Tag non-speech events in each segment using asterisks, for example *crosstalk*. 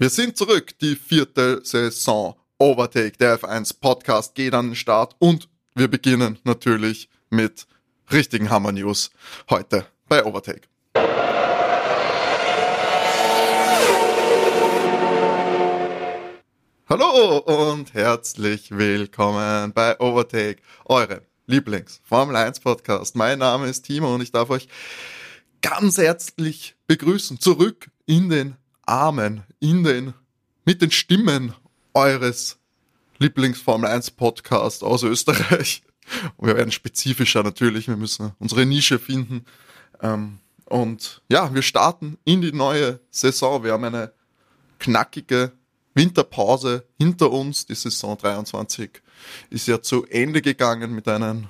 Wir sind zurück, die vierte Saison. Overtake, der F1 Podcast geht an den Start und wir beginnen natürlich mit richtigen Hammer News heute bei Overtake. Hallo und herzlich willkommen bei Overtake, eurem Lieblings Formel 1 Podcast. Mein Name ist Timo und ich darf euch ganz herzlich begrüßen zurück in den Armen, in den, mit den Stimmen eures Lieblings-Formel 1 Podcast aus Österreich. Und wir werden spezifischer natürlich, wir müssen unsere Nische finden. Ähm, und ja, wir starten in die neue Saison. Wir haben eine knackige Winterpause hinter uns. Die Saison 23 ist ja zu Ende gegangen mit einem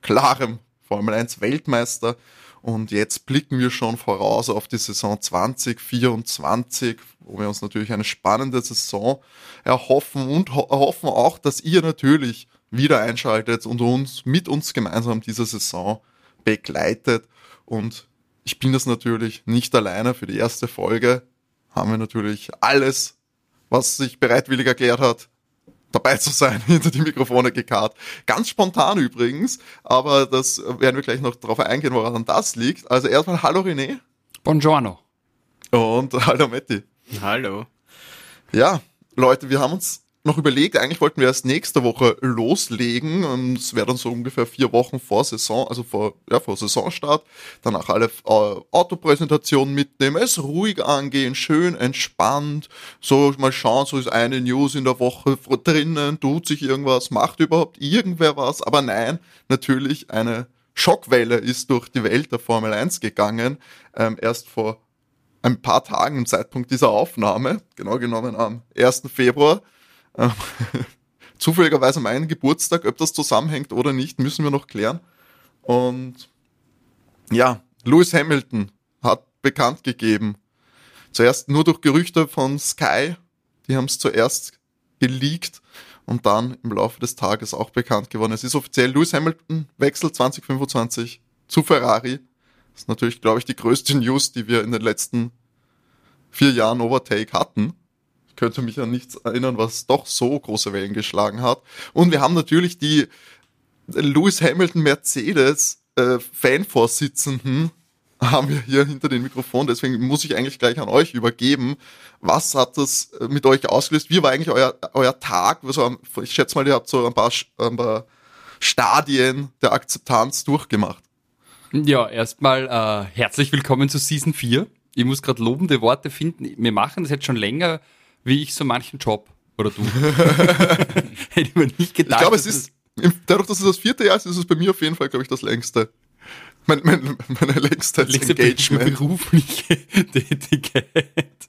klaren Formel 1 Weltmeister. Und jetzt blicken wir schon voraus auf die Saison 2024, wo wir uns natürlich eine spannende Saison erhoffen und erhoffen auch, dass ihr natürlich wieder einschaltet und uns mit uns gemeinsam diese Saison begleitet. Und ich bin das natürlich nicht alleine. Für die erste Folge haben wir natürlich alles, was sich bereitwillig erklärt hat, dabei zu sein, *laughs* hinter die Mikrofone gekarrt. Ganz spontan übrigens, aber das werden wir gleich noch darauf eingehen, woran das liegt. Also erstmal Hallo René. Buongiorno. Und *laughs* Hallo Matti. Hallo. Ja, Leute, wir haben uns noch überlegt, eigentlich wollten wir erst nächste Woche loslegen und es wäre dann so ungefähr vier Wochen vor Saison, also vor, ja, vor Saisonstart, danach alle äh, Autopräsentationen mitnehmen, es ruhig angehen, schön entspannt, so mal schauen, so ist eine News in der Woche drinnen, tut sich irgendwas, macht überhaupt irgendwer was, aber nein, natürlich eine Schockwelle ist durch die Welt der Formel 1 gegangen, ähm, erst vor ein paar Tagen im Zeitpunkt dieser Aufnahme, genau genommen am 1. Februar, ähm, *laughs* zufälligerweise meinen Geburtstag, ob das zusammenhängt oder nicht, müssen wir noch klären. Und ja, Lewis Hamilton hat bekannt gegeben, zuerst nur durch Gerüchte von Sky, die haben es zuerst geleakt und dann im Laufe des Tages auch bekannt geworden. Es ist offiziell Lewis Hamilton wechselt 2025 zu Ferrari. Das ist natürlich, glaube ich, die größte News, die wir in den letzten vier Jahren Overtake hatten könnte mich an nichts erinnern, was doch so große Wellen geschlagen hat. Und wir haben natürlich die Lewis Hamilton Mercedes äh, Fanvorsitzenden haben wir hier hinter dem Mikrofon, deswegen muss ich eigentlich gleich an euch übergeben. Was hat das äh, mit euch ausgelöst? Wie war eigentlich euer, euer Tag? Also, ich schätze mal, ihr habt so ein paar, ein paar Stadien der Akzeptanz durchgemacht. Ja, erstmal äh, herzlich willkommen zu Season 4. Ich muss gerade lobende Worte finden. Wir machen das jetzt schon länger wie ich so manchen Job. Oder du. *laughs* Hätte ich mir nicht gedacht. Ich glaube, es ist, dadurch, dass es das vierte Jahr ist, ist es bei mir auf jeden Fall, glaube ich, das längste. Mein, mein, meine längste, längste Engagement. berufliche *laughs* Tätigkeit.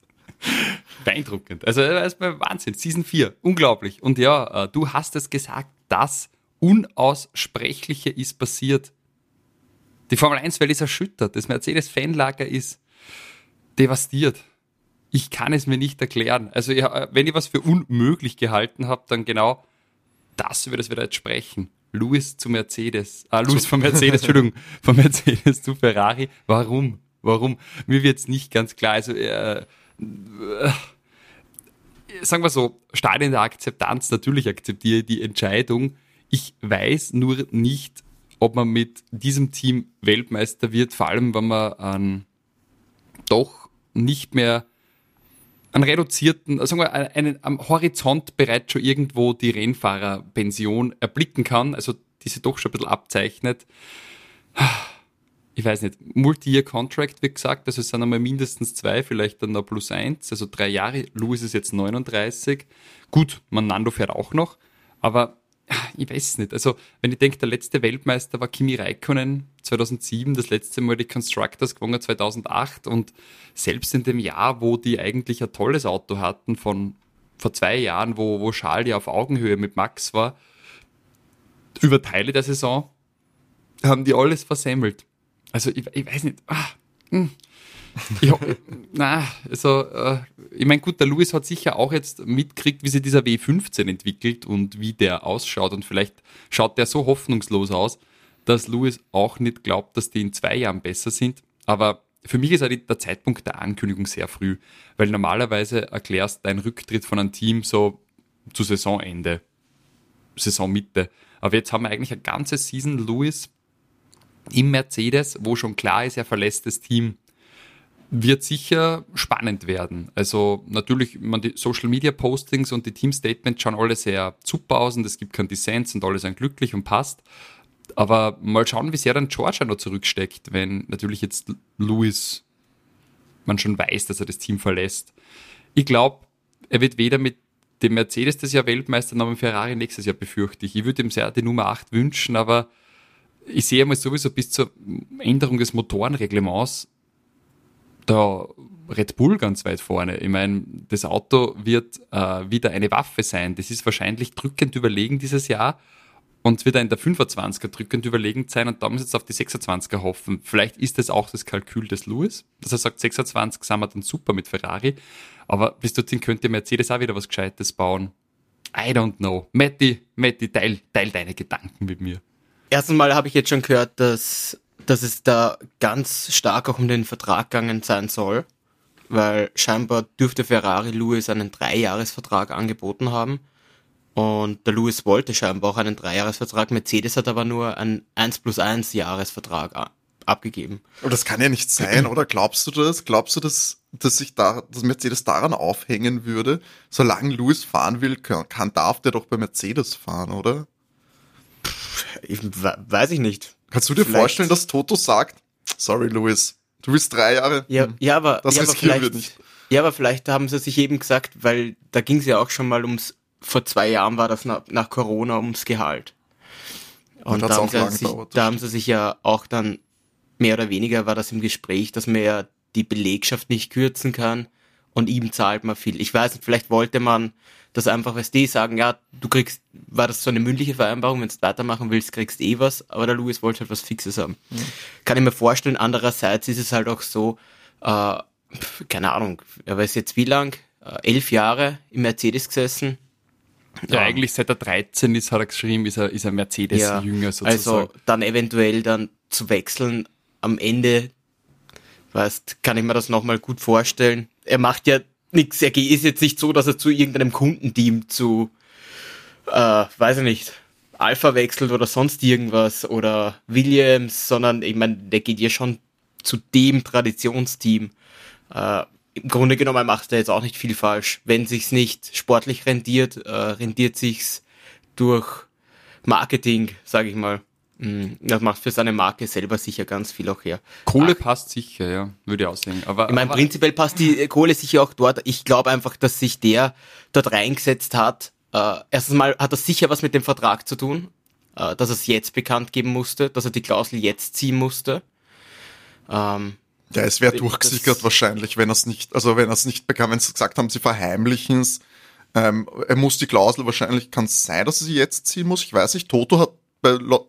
Beeindruckend. Also, erstmal Wahnsinn. Season 4. Unglaublich. Und ja, äh, du hast es gesagt, das Unaussprechliche ist passiert. Die Formel 1-Welt ist erschüttert. Das Mercedes-Fanlager ist devastiert ich kann es mir nicht erklären. Also ja, wenn ich was für unmöglich gehalten habe, dann genau das, über das wir da jetzt sprechen. Louis zu Mercedes, ah, Louis von Mercedes, *laughs* Entschuldigung, von Mercedes zu Ferrari. Warum? Warum? Mir wird es nicht ganz klar. Also, äh, äh, sagen wir so, Stadien der Akzeptanz, natürlich akzeptiere ich die Entscheidung. Ich weiß nur nicht, ob man mit diesem Team Weltmeister wird, vor allem wenn man ähm, doch nicht mehr einen reduzierten, sagen wir, einen, am Horizont bereits schon irgendwo die Rennfahrerpension erblicken kann, also die sich doch schon ein bisschen abzeichnet. Ich weiß nicht, Multi-Year-Contract, wie gesagt, also es sind einmal mindestens zwei, vielleicht dann noch plus eins, also drei Jahre. Louis ist jetzt 39. Gut, Manando fährt auch noch, aber ich weiß es nicht. Also, wenn ich denke, der letzte Weltmeister war Kimi Räikkönen 2007, das letzte Mal die Constructors gewonnen 2008 und selbst in dem Jahr, wo die eigentlich ein tolles Auto hatten von vor zwei Jahren, wo, wo Charles ja auf Augenhöhe mit Max war, über Teile der Saison haben die alles versemmelt. Also, ich, ich weiß nicht. Ah, hm. Ja, na, also äh, ich meine, gut, der Louis hat sicher auch jetzt mitkriegt, wie sich dieser W15 entwickelt und wie der ausschaut. Und vielleicht schaut der so hoffnungslos aus, dass Louis auch nicht glaubt, dass die in zwei Jahren besser sind. Aber für mich ist auch der Zeitpunkt der Ankündigung sehr früh, weil normalerweise erklärst deinen Rücktritt von einem Team so zu Saisonende, Saisonmitte. Aber jetzt haben wir eigentlich eine ganze Season Lewis im Mercedes, wo schon klar ist, er verlässt das Team wird sicher spannend werden. Also natürlich, man, die Social Media Postings und die Team Statements schauen alle sehr super aus und es gibt keinen Dissens und alle sind glücklich und passt. Aber mal schauen, wie sehr dann Georgia noch zurücksteckt, wenn natürlich jetzt Louis man schon weiß, dass er das Team verlässt. Ich glaube, er wird weder mit dem Mercedes das Jahr Weltmeister noch mit Ferrari nächstes Jahr befürchte ich. Ich würde ihm sehr die Nummer 8 wünschen, aber ich sehe mal sowieso bis zur Änderung des Motorenreglements da Red Bull ganz weit vorne. Ich meine, das Auto wird äh, wieder eine Waffe sein. Das ist wahrscheinlich drückend überlegen dieses Jahr und wird in der 25er drückend überlegen sein und da muss jetzt auf die 26er hoffen. Vielleicht ist das auch das Kalkül des Lewis, dass er sagt, 26 sind wir dann super mit Ferrari, aber bis dorthin könnte Mercedes auch wieder was Gescheites bauen. I don't know. Matti, Matti, teil, teil deine Gedanken mit mir. Erstens mal habe ich jetzt schon gehört, dass dass es da ganz stark auch um den Vertrag gegangen sein soll, weil scheinbar dürfte Ferrari Lewis einen Dreijahresvertrag angeboten haben und der Lewis wollte scheinbar auch einen Dreijahresvertrag, Mercedes hat aber nur einen 1 plus 1 Jahresvertrag abgegeben. Aber das kann ja nicht sein, oder? Glaubst du das? Glaubst du, dass, dass sich da, dass Mercedes daran aufhängen würde? Solange Lewis fahren will, kann, darf der doch bei Mercedes fahren, oder? Ich, weiß ich nicht. Kannst du dir vielleicht. vorstellen, dass Toto sagt, sorry Louis, du bist drei Jahre. Ja, hm, ja aber, das ja, aber vielleicht, nicht. Ja, aber vielleicht haben sie sich eben gesagt, weil da ging es ja auch schon mal ums, vor zwei Jahren war das nach, nach Corona ums Gehalt. Und, Und da, haben sie sich, da haben sie sich ja auch dann mehr oder weniger war das im Gespräch, dass man ja die Belegschaft nicht kürzen kann und ihm zahlt man viel. Ich weiß nicht, vielleicht wollte man dass einfach, weißt die sagen, ja, du kriegst, war das so eine mündliche Vereinbarung, wenn du weitermachen willst, kriegst eh was, aber der Louis wollte halt was Fixes haben. Mhm. Kann ich mir vorstellen, andererseits ist es halt auch so, äh, keine Ahnung, er weiß jetzt wie lang, äh, elf Jahre im Mercedes gesessen. Ja, ja, eigentlich seit er 13 ist, hat er geschrieben, ist er, ist er Mercedes-Jünger ja, sozusagen. Also dann eventuell dann zu wechseln am Ende, weißt, kann ich mir das nochmal gut vorstellen. Er macht ja nichts. Er ist jetzt nicht so, dass er zu irgendeinem Kundenteam zu, äh, weiß ich nicht, Alpha wechselt oder sonst irgendwas oder Williams, sondern ich meine, der geht ja schon zu dem Traditionsteam. Äh, Im Grunde genommen macht er jetzt auch nicht viel falsch. Wenn sich's nicht sportlich rendiert, äh, rendiert sich's durch Marketing, sage ich mal. Mm, das macht für seine Marke selber sicher ganz viel auch her. Kohle Ach, passt sicher, ja, würde ich auch sagen. Aber, ich meine, prinzipiell passt die Kohle sicher auch dort. Ich glaube einfach, dass sich der dort reingesetzt hat. Äh, erstens mal hat das sicher was mit dem Vertrag zu tun, äh, dass er es jetzt bekannt geben musste, dass er die Klausel jetzt ziehen musste. Ähm, ja, es wäre durchgesickert wahrscheinlich, wenn er es nicht, also wenn er es nicht bekam, wenn sie gesagt haben, sie verheimlichen es. Ähm, er muss die Klausel wahrscheinlich, kann es sein, dass er sie jetzt ziehen muss. Ich weiß nicht, Toto hat bei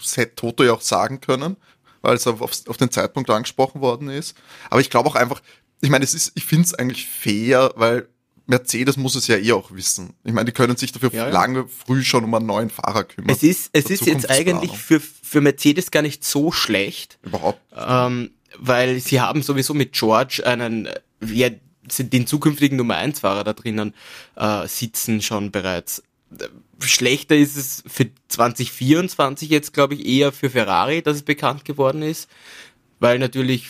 Set Toto ja auch sagen können, weil es auf, auf den Zeitpunkt angesprochen worden ist. Aber ich glaube auch einfach, ich meine, es ist, ich finde es eigentlich fair, weil Mercedes muss es ja eh auch wissen. Ich meine, die können sich dafür ja, ja. lange früh schon um einen neuen Fahrer kümmern. Es ist, es ist jetzt eigentlich für, für Mercedes gar nicht so schlecht. Überhaupt. Ähm, weil sie haben sowieso mit George einen, ja, den zukünftigen Nummer 1 Fahrer da drinnen äh, sitzen schon bereits schlechter ist es für 2024 jetzt, glaube ich, eher für Ferrari, dass es bekannt geworden ist, weil natürlich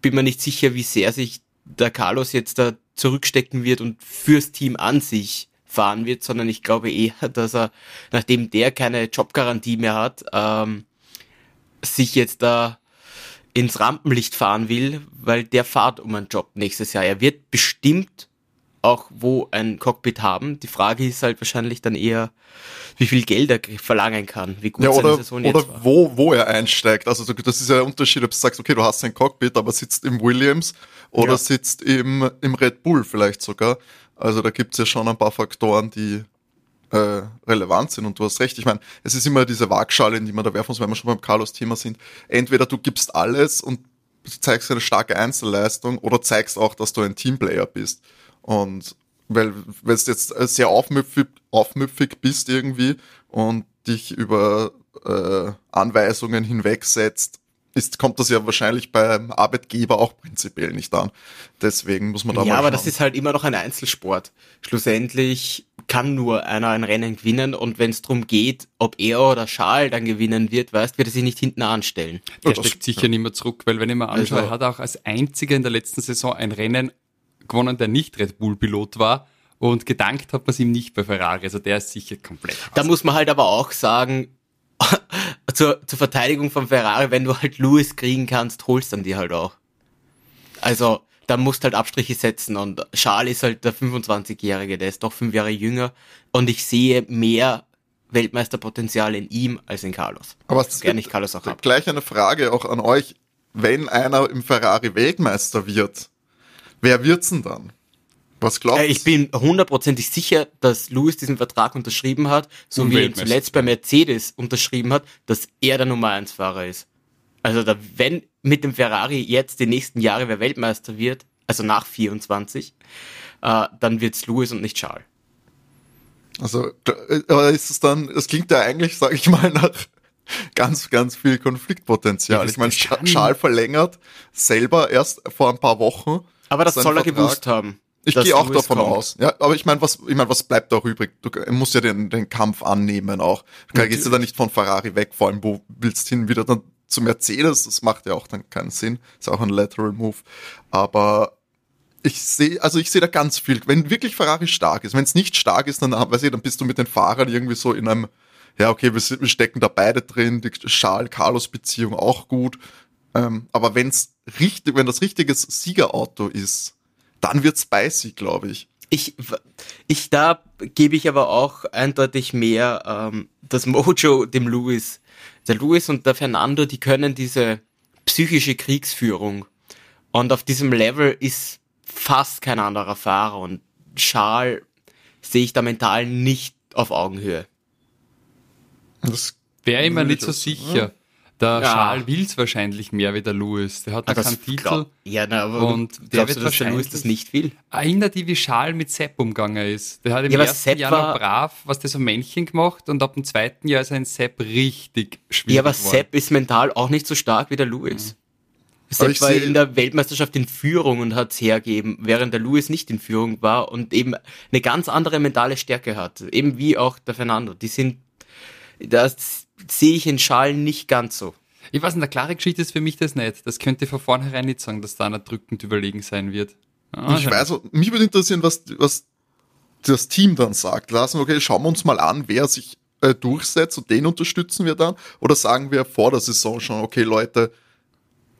bin mir nicht sicher, wie sehr sich der Carlos jetzt da zurückstecken wird und fürs Team an sich fahren wird, sondern ich glaube eher, *laughs* dass er, nachdem der keine Jobgarantie mehr hat, ähm, sich jetzt da ins Rampenlicht fahren will, weil der fahrt um einen Job nächstes Jahr. Er wird bestimmt auch wo ein Cockpit haben. Die Frage ist halt wahrscheinlich dann eher, wie viel Geld er verlangen kann, wie gut ja, oder, seine Saison oder war. wo, wo er einsteigt. Also das ist ja der Unterschied, ob du sagst, okay, du hast ein Cockpit, aber sitzt im Williams oder ja. sitzt im, im Red Bull vielleicht sogar. Also da gibt's ja schon ein paar Faktoren, die äh, relevant sind. Und du hast recht, ich meine, es ist immer diese Waagschale, in die man da werfen muss, wenn wir schon beim Carlos-Thema sind. Entweder du gibst alles und zeigst eine starke Einzelleistung oder zeigst auch, dass du ein Teamplayer bist. Und weil, wenn du jetzt sehr aufmüpfig, aufmüpfig bist irgendwie und dich über äh, Anweisungen hinwegsetzt, ist, kommt das ja wahrscheinlich beim Arbeitgeber auch prinzipiell nicht an. Deswegen muss man da ja, mal aber schauen. das ist halt immer noch ein Einzelsport. Schlussendlich kann nur einer ein Rennen gewinnen und wenn es darum geht, ob er oder Charles dann gewinnen wird, weißt, wird er sich nicht hinten anstellen. Der Ja, das- steckt sicher nicht mehr zurück, weil wenn ich mir anschaue, Also- er hat auch als einziger in der letzten Saison ein Rennen gewonnen, der nicht Red Bull Pilot war und gedankt hat man es ihm nicht bei Ferrari. Also der ist sicher komplett. Da muss man halt aber auch sagen, *laughs* zur, zur Verteidigung von Ferrari, wenn du halt Lewis kriegen kannst, holst dann die halt auch. Also, da musst halt Abstriche setzen und Charles ist halt der 25-Jährige, der ist doch fünf Jahre jünger und ich sehe mehr Weltmeisterpotenzial in ihm als in Carlos. Aber So gerne ich Carlos auch hab. Gleich eine Frage auch an euch. Wenn einer im Ferrari Weltmeister wird, wer wird's denn dann? Was glaubt Äh, ich bin hundertprozentig sicher, dass Lewis diesen Vertrag unterschrieben hat, so wie er zuletzt bei Mercedes unterschrieben hat, dass er der Nummer 1 Fahrer ist. Also da, wenn mit dem Ferrari jetzt die nächsten Jahre wer Weltmeister wird, also nach 24, äh, dann wird's Lewis und nicht Charles. Also, äh, aber ist es dann, es klingt ja eigentlich, sage ich mal, nach ganz, ganz viel Konfliktpotenzial. Ja, ich meine, Charles verlängert selber erst vor ein paar Wochen. Aber das soll er Vertrag. gewusst haben. Ich gehe auch davon kommt. aus. Ja, aber ich meine, was, ich meine, was bleibt auch übrig? Du musst ja den, den Kampf annehmen auch. Du gehst ja dann nicht von Ferrari weg, vor allem, wo willst du hin? Wieder dann zu Mercedes, das macht ja auch dann keinen Sinn. Ist auch ein Lateral Move. Aber ich sehe, also ich sehe da ganz viel. Wenn wirklich Ferrari stark ist, wenn es nicht stark ist, dann, weiß ich, dann bist du mit den Fahrern irgendwie so in einem, ja, okay, wir, sind, wir stecken da beide drin, die Charles-Carlos-Beziehung auch gut. Ähm, aber wenn's richtig, wenn das richtiges Siegerauto ist, dann wird spicy, glaube ich. Ich, ich da gebe ich aber auch eindeutig mehr ähm, das Mojo dem Lewis. Der Lewis und der Fernando, die können diese psychische Kriegsführung. Und auf diesem Level ist fast kein anderer Fahrer. Und Charles sehe ich da mental nicht auf Augenhöhe. Das Wäre immer nicht ich so sicher. Der Ja. Charles will's wahrscheinlich mehr wie der Lewis. Der hat noch Ah, das keinen Titel. glaub- ja, na, aber Und der wird du, dass der wahrscheinlich- Lewis das nicht will? Erinnert die, wie Charles mit Sepp umgegangen ist. Der hat im Ja, ersten Sepp Jahr noch brav, was der so Männchen gemacht und ab dem zweiten Jahr ist ein Sepp richtig schwierig Ja, aber geworden. Sepp ist mental auch nicht so stark wie der Lewis. Aber Sepp ich war seh- in der Weltmeisterschaft in Führung und hat's hergeben, während der Lewis nicht in Führung war und eben eine ganz andere mentale Stärke hat. Eben wie auch der Fernando. Die sind, das sehe ich in Charles nicht ganz so. Ich weiß nicht, eine klare Geschichte ist für mich das nicht. Das könnte ich von vornherein nicht sagen, dass da einer drückend überlegen sein wird. Ah, Ich weiß, mich würde interessieren, was, was das Team dann sagt. Lassen wir, okay, schauen wir uns mal an, wer sich äh, durchsetzt und den unterstützen wir dann. Oder sagen wir vor der Saison schon, okay, Leute,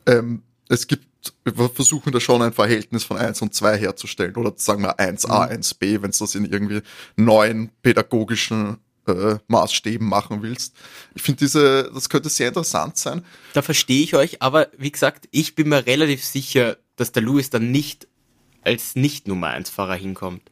ähm, es gibt, wir versuchen da schon ein Verhältnis von 1 und 2 herzustellen. Oder sagen wir 1a, 1b, wenn es das in irgendwie neuen pädagogischen äh, Maßstäben machen willst. Ich finde diese, das könnte sehr interessant sein. Da verstehe ich euch, aber wie gesagt, ich bin mir relativ sicher, dass der Lewis dann nicht als nicht Nummer 1 Fahrer hinkommt.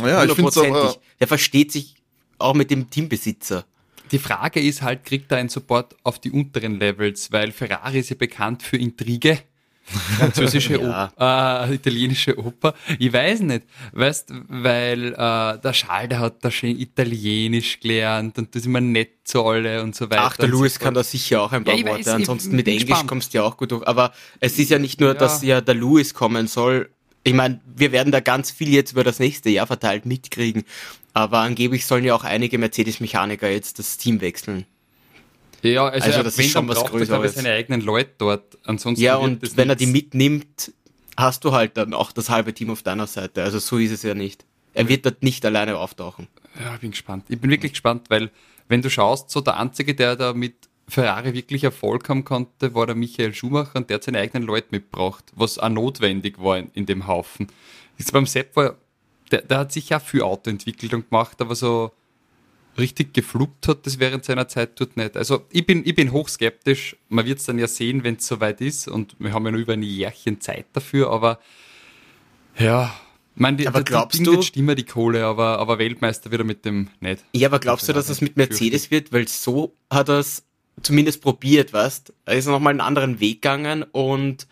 Ja, ich finde es aber. Der versteht sich auch mit dem Teambesitzer. Die Frage ist halt, kriegt er einen Support auf die unteren Levels, weil Ferrari ist ja bekannt für Intrige. Französische *laughs* Ja. Oper, äh, italienische Oper. Ich weiß nicht, weißt, weil äh, der Schal, der hat da schön Italienisch gelernt und das ist immer nett zu alle und so weiter. Ach, der und so kann da sicher auch ein paar Ja, weiß, Worte. ich Ansonsten mit Englisch gespannt. kommst du ja auch gut durch. Aber es ist ja nicht nur, Ja. dass ja der Lewis kommen soll. Ich meine, wir werden da ganz viel jetzt über das nächste Jahr verteilt mitkriegen. Aber angeblich sollen ja auch einige Mercedes-Mechaniker jetzt das Team wechseln. Ja, also, Also das ist wenn, schon dann was er, ich, Größeres. seine eigenen Leute dort. Ansonsten Ja, und wenn er die nichts. mitnimmt, hast du halt dann auch das halbe Team auf deiner Seite. Also so ist es ja nicht. Er wird dort nicht alleine auftauchen. Ja, ich bin gespannt. Ich bin wirklich gespannt, weil wenn du schaust, so der Einzige, der da mit Ferrari wirklich Erfolg haben konnte, war der Michael Schumacher und der hat seine eigenen Leute mitgebracht, was auch notwendig war in, in dem Haufen. Jetzt beim Sepp war, der, der hat sich ja viel Auto entwickelt und gemacht, aber so richtig gefluppt hat das während seiner Zeit dort nicht. Also ich bin, ich bin hochskeptisch. Man wird es dann ja sehen, wenn es soweit ist und wir haben ja nur über ein Jährchen Zeit dafür, aber ja, ich meine, die, Aber die- die glaubst Ding du- wird stimmen, die Kohle, aber, aber Weltmeister wieder mit dem nicht. Ja, aber glaubst du, dass es mit Mercedes wird? Weil so hat er es zumindest probiert, weißt? Er ist nochmal einen anderen Weg gegangen und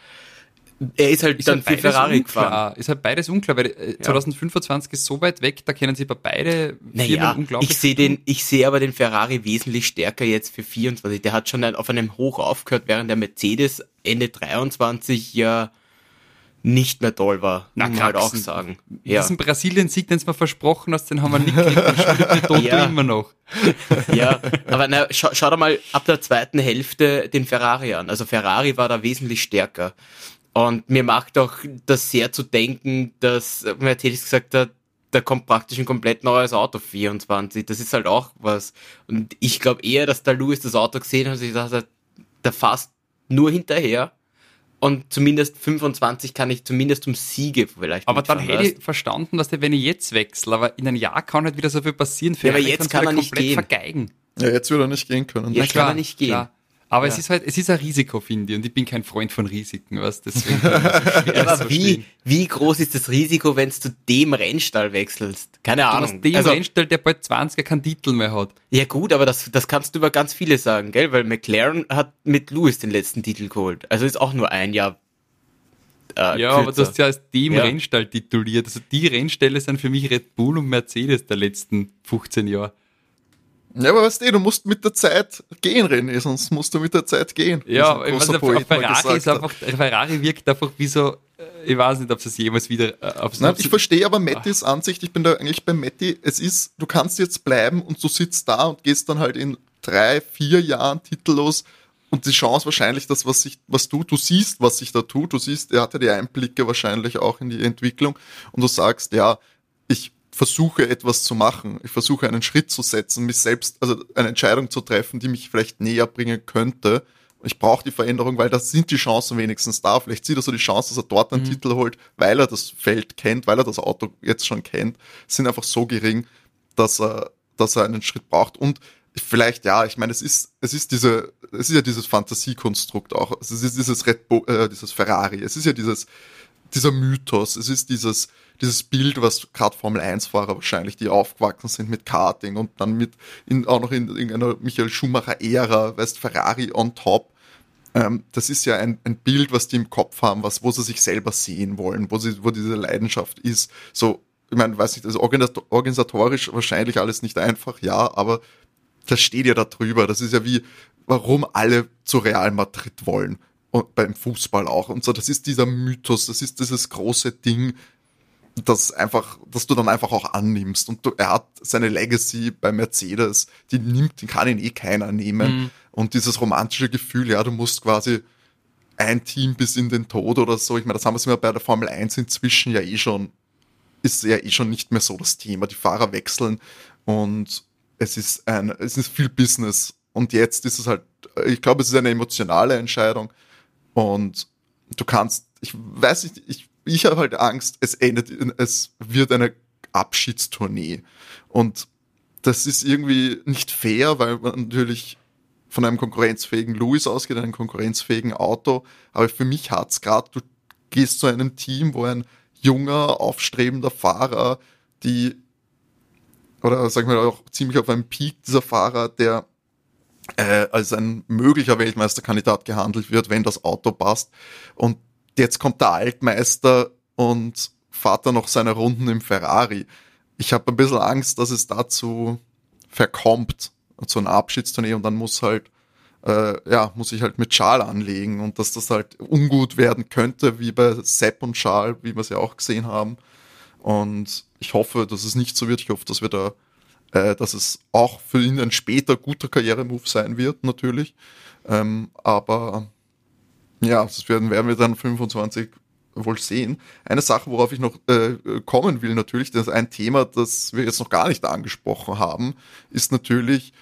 Er ist halt ist dann halt für Ferrari unklar. gefahren. Ist halt beides unklar, weil äh, 2025 ist so weit weg, da können sie bei beide Naja, unglaublich ich sehe den, ich sehe aber den Ferrari wesentlich stärker jetzt für 24. Der hat schon auf einem Hoch aufgehört, während der Mercedes Ende 23 ja nicht mehr toll war. Na, man halt auch sagen. Ja, Diesen Brasilien-Sieg, den du mir versprochen hast, den haben wir nicht gekriegt, den *laughs* Ja. immer noch. *laughs* ja, aber na, schau, schau dir mal ab der zweiten Hälfte den Ferrari an. Also Ferrari war da wesentlich stärker. Und mir macht auch das sehr zu denken, dass Mercedes gesagt hat, da kommt praktisch ein komplett neues Auto 24. Das ist halt auch was. Und ich glaube eher, dass der Lewis das Auto gesehen hat und sich gedacht hat, der fasst nur hinterher. Und zumindest 25 kann ich zumindest um Siege vielleicht Aber dann hätte ich verstanden, dass der, wenn ich jetzt wechsle, aber in einem Jahr kann halt wieder so viel passieren. Ja, aber jetzt kann er nicht komplett gehen. vergeigen. Ja, jetzt wird er nicht gehen können. Ja, kann er nicht gehen. Aber Ja. es ist halt, es ist ein Risiko, finde ich, und ich bin kein Freund von Risiken, was deswegen. *laughs* Ja, aber wie, wie groß ist das Risiko, wenn du zu dem Rennstall wechselst? Keine Ahnung. hast dem Also, Rennstall, der bald 20er keinen Titel mehr hat. ja gut, aber das, das kannst du über ganz viele sagen, gell? Weil McLaren hat mit Lewis den letzten Titel geholt. Also ist auch nur ein Jahr. Äh, Ja, aber kürzer. du hast ja als dem Ja. Rennstall tituliert. Also die Rennställe sind für mich Red Bull und Mercedes der letzten 15 Jahre. Ja, aber weißt du, du musst mit der Zeit gehen, René, sonst musst du mit der Zeit gehen. Ja, ich weiß nicht, Poet Ferrari ist einfach, Ferrari wirkt einfach wie so, äh, ich weiß nicht, ob es jemals wieder, äh, Nein, ich verstehe aber Mattis Ansicht, ich bin da eigentlich bei Matti, es ist, du kannst jetzt bleiben und du sitzt da und gehst dann halt in drei, vier Jahren titellos und die Chance wahrscheinlich, dass was sich, was du, du siehst, was sich da tut, du siehst, er hatte die Einblicke wahrscheinlich auch in die Entwicklung und du sagst, ja, ich versuche etwas zu machen, ich versuche einen Schritt zu setzen, mich selbst, also eine Entscheidung zu treffen, die mich vielleicht näher bringen könnte. Ich brauche die Veränderung, weil da sind die Chancen wenigstens da. Vielleicht sieht er so die Chance, dass er dort einen Titel holt, weil er das Feld kennt, weil er das Auto jetzt schon kennt, sind einfach so gering, dass er, dass er einen Schritt braucht. Und vielleicht, ja, ich meine, es ist, es ist diese, es ist ja dieses Fantasiekonstrukt auch. Es ist dieses Red Bull, äh, dieses Ferrari. Es ist ja dieses, dieser Mythos. Es ist dieses, dieses Bild, was gerade Formel 1-Fahrer wahrscheinlich, die aufgewachsen sind mit Karting und dann mit, in, auch noch in irgendeiner Michael Schumacher-Ära, weißt, Ferrari on top. Ähm, das ist ja ein, ein Bild, was die im Kopf haben, was, wo sie sich selber sehen wollen, wo sie, wo diese Leidenschaft ist. So, ich meine, weiß nicht, also organis- organisatorisch wahrscheinlich alles nicht einfach, ja, aber das steht ja da drüber. Das ist ja wie, warum alle zu Real Madrid wollen. Und beim Fußball auch. Und so, das ist dieser Mythos, das ist dieses große Ding, das einfach, dass du dann einfach auch annimmst. Und du, er hat seine Legacy bei Mercedes, die nimmt, die kann ihn eh keiner nehmen. Und dieses romantische Gefühl, ja, du musst quasi ein Team bis in den Tod oder so. Ich meine, das haben wir bei der Formel 1 inzwischen ja eh schon, ist ja eh schon nicht mehr so das Thema. Die Fahrer wechseln und es ist ein, es ist viel Business. Und jetzt ist es halt, ich glaube, es ist eine emotionale Entscheidung. Und du kannst, ich weiß nicht, ich, ich habe halt Angst, es endet, es wird eine Abschiedstournee. Und das ist irgendwie nicht fair, weil man natürlich von einem konkurrenzfähigen Louis ausgeht, einem konkurrenzfähigen Auto. Aber für mich hat's gerade, du gehst zu einem Team, wo ein junger, aufstrebender Fahrer, die, oder sagen wir auch ziemlich auf einem Peak dieser Fahrer, der äh, als ein möglicher Weltmeisterkandidat gehandelt wird, wenn das Auto passt. Und jetzt kommt der Altmeister und fährt dann noch seine Runden im Ferrari. Ich habe ein bisschen Angst, dass es dazu verkommt, zu einer Abschiedstournee und dann muss halt, äh, ja, muss ich halt mit Charles anlegen und dass das halt ungut werden könnte, wie bei Sepp und Charles, wie wir es ja auch gesehen haben. Und ich hoffe, dass es nicht so wird. Ich hoffe, dass wir da, äh, dass es auch für ihn ein später guter Karrieremove sein wird, natürlich. Ähm, aber ja, das werden, werden wir dann 25 wohl sehen. Eine Sache, worauf ich noch äh, kommen will, natürlich, das ist ein Thema, das wir jetzt noch gar nicht angesprochen haben, ist natürlich,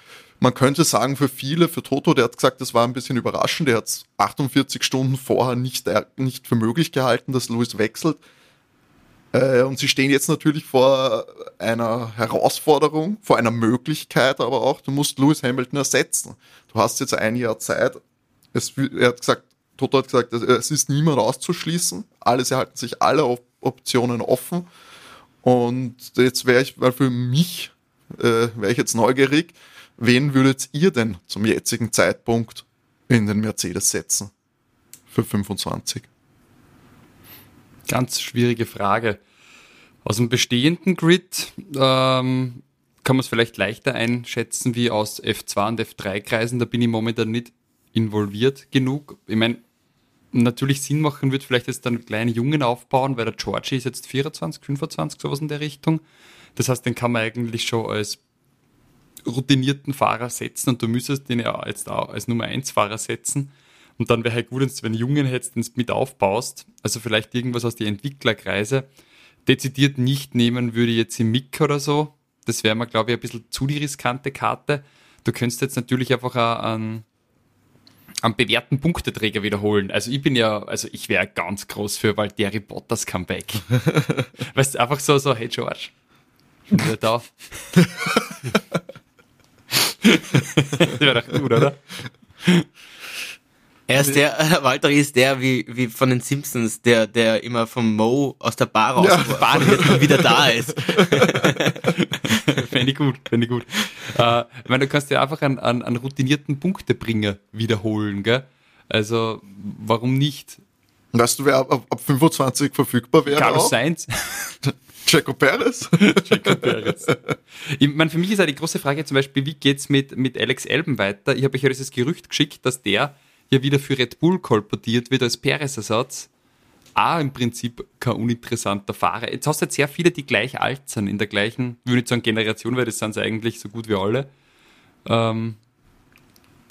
man könnte sagen, für viele, für Toto, der hat gesagt, das war ein bisschen überraschend, der hat 48 Stunden vorher nicht, nicht für möglich gehalten, dass Lewis wechselt. Äh, und sie stehen jetzt natürlich vor einer Herausforderung, vor einer Möglichkeit, aber auch, du musst Lewis Hamilton ersetzen. Du hast jetzt ein Jahr Zeit. Es, er hat gesagt, Toto hat gesagt, es ist niemand auszuschließen. Alle, sie halten sich alle Op Optionen offen. Und jetzt wäre ich, weil für mich äh, wäre ich jetzt neugierig, wen würdet ihr denn zum jetzigen Zeitpunkt in den Mercedes setzen? Für 25. Ganz schwierige Frage. Aus dem bestehenden Grid ähm, kann man es vielleicht leichter einschätzen wie aus F2 und F3-Kreisen. Da bin ich momentan nicht involviert genug. Ich meine, natürlich Sinn machen wird, vielleicht jetzt dann kleine Jungen aufbauen, weil der Georgie ist jetzt 24, 25, sowas in der Richtung. Das heißt, den kann man eigentlich schon als routinierten Fahrer setzen und du müsstest den ja jetzt auch als Nummer 1 Fahrer setzen. Und dann wäre halt gut, wenn du einen Jungen hättest, den du mit aufbaust. Also vielleicht irgendwas aus den Entwicklerkreise. Dezidiert nicht nehmen würde jetzt im Mick oder so. Das wäre mir, glaube ich, ein bisschen zu die riskante Karte. Du könntest jetzt natürlich einfach einen, einen bewährten Punkteträger wiederholen. Also ich bin ja, also ich wäre ganz groß für Valtteri Bottas Comeback. *laughs* weißt du, einfach so, so, hey George, schon wieder da. *laughs* das wäre doch gut, oder? Er ist der, äh, *laughs* Walter ist der wie, wie von den Simpsons, der, der immer vom Mo aus der Bar rausgefahren ja. und wieder da ist. *laughs* fände ich gut, fände ich gut. Äh, ich meine, du kannst ja einfach einen, einen, einen routinierten Punktebringer wiederholen, gell? Also, warum nicht? Weißt du, wer ab, ab 25 verfügbar wäre? Carlos Sainz. *laughs* Checo Perez? Checo Perez. Ich meine, für mich ist ja die große Frage zum Beispiel, wie geht's mit, mit Alex Elben weiter? Ich habe euch ja dieses Gerücht geschickt, dass der ja wieder für Red Bull kolportiert wird als Perez-Ersatz. Auch im Prinzip kein uninteressanter Fahrer. Jetzt hast du jetzt sehr viele, die gleich alt sind, in der gleichen, ich würde nicht sagen Generation, weil das sind sie eigentlich so gut wie alle. Ähm,